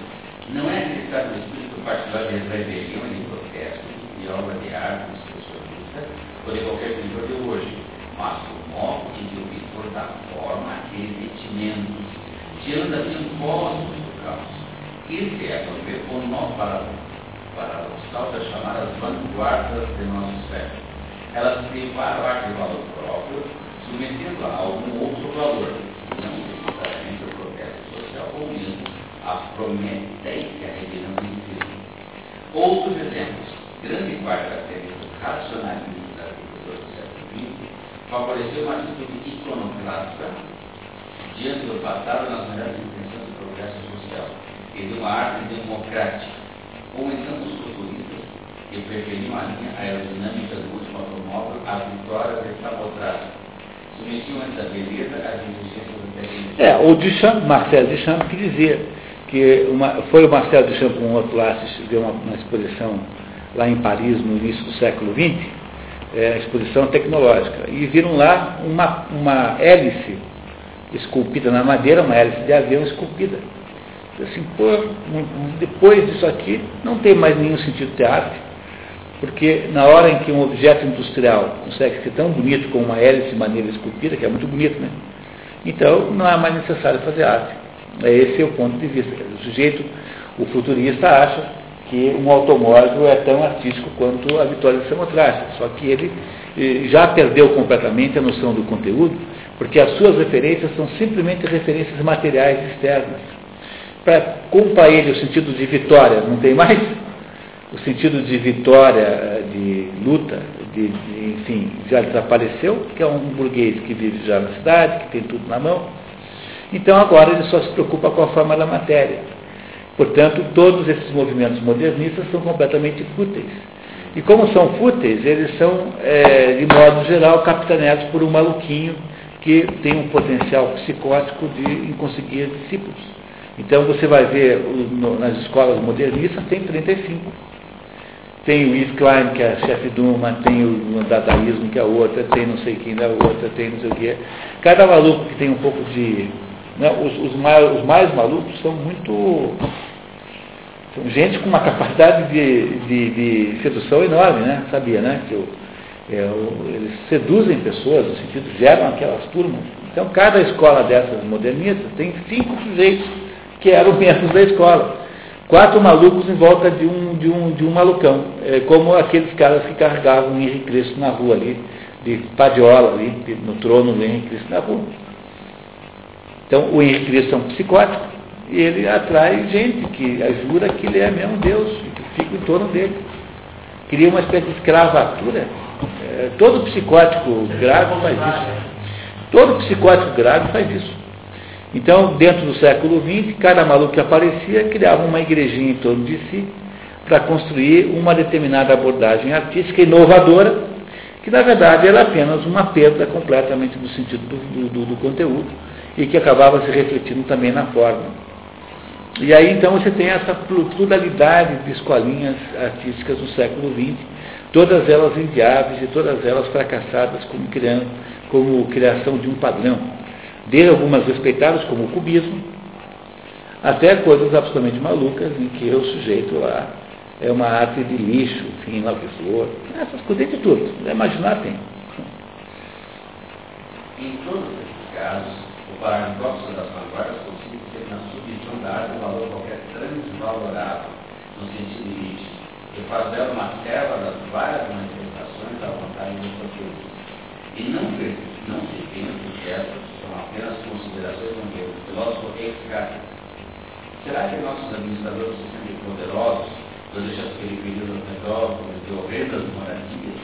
Não é necessário o espírito particular de rebelião de protesto, de obra de arte, expressionista, ou de qualquer pintor de hoje, mas o modo em que o pintor dá forma àqueles sentimentos, tirando assim um cosmos do caos. Esse é, ver, o nó para, para os tal das chamadas vanguardas de nosso século. Elas privaram a de valor próprio, submetendo a algum outro valor, não necessariamente o protesto social ou mesmo a prometeica rebelião do indivíduo. Outros exemplos. Grande parte da teoria racionalista da agricultura do século XX favoreceu uma atitude iconoclasta diante do passado nas melhores intenções do progresso social e de uma arte democrática, ou então os futuristas que preferiam a linha aerodinâmica do último automóvel à vitória de sabotagem, submetiam essa beleza às exigências do tecnologia. É, o Duchamp, Marcel Duchamp, que dizia que uma, foi o Marcel Duchamp com um outro lá, deu uma, uma exposição lá em Paris no início do século XX, é, exposição tecnológica, e viram lá uma, uma hélice esculpida na madeira, uma hélice de avião esculpida. Assim, pô, depois disso aqui, não tem mais nenhum sentido ter arte, porque na hora em que um objeto industrial consegue ser tão bonito como uma hélice de maneira esculpida, que é muito bonito, né? Então não é mais necessário fazer arte. Esse é o ponto de vista. O sujeito, o futurista, acha que um automóvel é tão artístico quanto a Vitória de Samotracia. Só que ele eh, já perdeu completamente a noção do conteúdo, porque as suas referências são simplesmente referências materiais externas. Para, para ele o sentido de vitória não tem mais, o sentido de vitória, de luta, de, de, enfim, já desapareceu, que é um burguês que vive já na cidade, que tem tudo na mão. Então agora ele só se preocupa com a forma da matéria. Portanto, todos esses movimentos modernistas são completamente fúteis. E como são fúteis, eles são, é, de modo geral, capitaneados por um maluquinho que tem um potencial psicótico de conseguir discípulos. Então você vai ver nas escolas modernistas, tem 35. Tem o Yves Klein, que é chefe de uma, tem o dadaísmo, que é outra, tem não sei quem da outra, tem não sei o que. Cada maluco que tem um pouco de. Né, os, os, mais, os mais malucos são muito são gente com uma capacidade de, de, de sedução enorme, né? Sabia, né? Que o, é, o, eles seduzem pessoas, no sentido, geram aquelas turmas. Então, cada escola dessas modernistas tem cinco sujeitos que eram membros da escola. Quatro malucos em volta de um, de um, de um malucão, é, como aqueles caras que carregavam o Henrique Cristo na rua ali, de padiola ali, no trono do Henrique Cristo na rua. Então, o Henrique Cristo é um psicótico, e ele atrai gente que jura que ele é mesmo Deus, e que fica em torno dele. Cria uma espécie de escravatura. É, todo psicótico grave faz isso. Todo psicótico grave faz isso. Então, dentro do século XX, cada maluco que aparecia criava uma igrejinha em torno de si para construir uma determinada abordagem artística inovadora, que na verdade era apenas uma perda completamente do sentido do, do, do conteúdo e que acabava se refletindo também na forma. E aí então você tem essa pluralidade de escolinhas artísticas no século XX, todas elas inviáveis e todas elas fracassadas como, criando, como criação de um padrão. Desde algumas respeitadas, como o cubismo, até coisas absolutamente malucas em que o sujeito lá é uma arte de lixo, enfim, flor, essas coisas de tudo. Imaginar tem. Em todos esses casos, o paradoxo das vanguardas consiste ser na submissão da arte o valor qualquer transvalorável, no sentido lítico, que faz dela uma serva das várias manifestações da vontade dos conteúdos. E não, não se pensa que essas são apenas considerações do que o filósofo Descartes. Será que nossos administradores se sentem poderosos, durante aquele período pedófilos de horrendas moradias,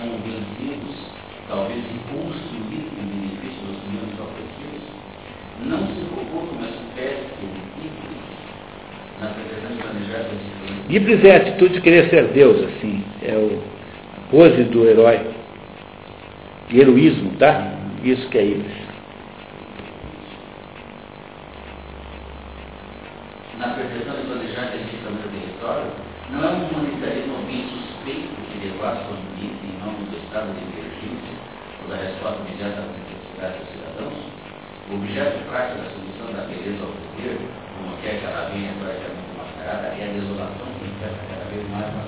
convencidos, talvez, de construir em benefício dos meus opressivos? Não se colocou uma espécie de híbrido na pretensão de planejar esse Híbrido é a atitude de querer ser Deus, assim. É o a pose do herói. Heroísmo, tá? Isso que é híbrido. Na pretensão de planejar definição do território, não é um humanitarismo alguém suspeito que levasse ao limite em nome do estado de emergência ou da resposta imediata às necessidades dos cidadãos? O objeto prático da solução da beleza ao poder, como quer que ela venha praticamente mascarada, é a desolação que infesta cada vez mais uma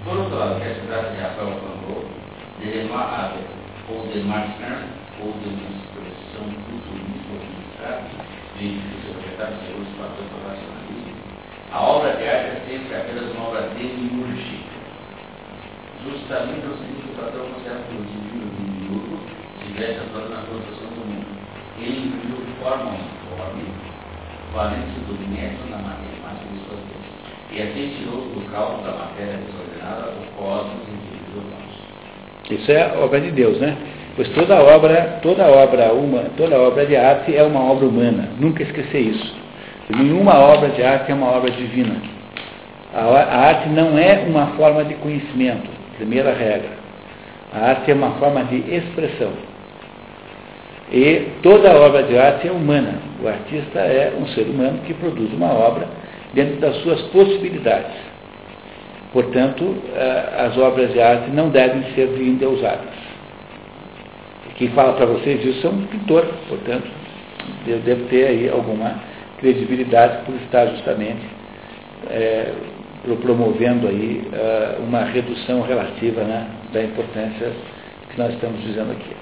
Por outro lado, quer se trata de Rafael Van Gogh, de Renoir Abel, ou de Ernst, ou de uma expressão culturista ou administrativa, de edifício proprietário segundo os fatores racionalismo, a obra de arte é sempre apenas uma obra demiúrgica. Justamente o seguinte que o patrão considera que o divino demiurgo estivesse atuando na construção do mundo. Ele imprimiu forma uniforme, valendo-se do método na matemática de suas leis. E assim tirou do cálculo da matéria desordenada o cosmos individual. Isso é obra de Deus, né? Pois toda obra, toda obra uma, toda obra de arte é uma obra humana. Nunca esquecer isso. Nenhuma obra de arte é uma obra divina. A, a arte não é uma forma de conhecimento, primeira regra. A arte é uma forma de expressão. E toda obra de arte é humana. O artista é um ser humano que produz uma obra dentro das suas possibilidades. Portanto, as obras de arte não devem ser endeusadas. Quem fala para vocês isso é um pintor, portanto, eu devo ter aí alguma credibilidade por estar justamente é, promovendo aí uh, uma redução relativa né, da importância que nós estamos dizendo aqui.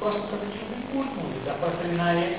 Também de um curto, dá para terminar ele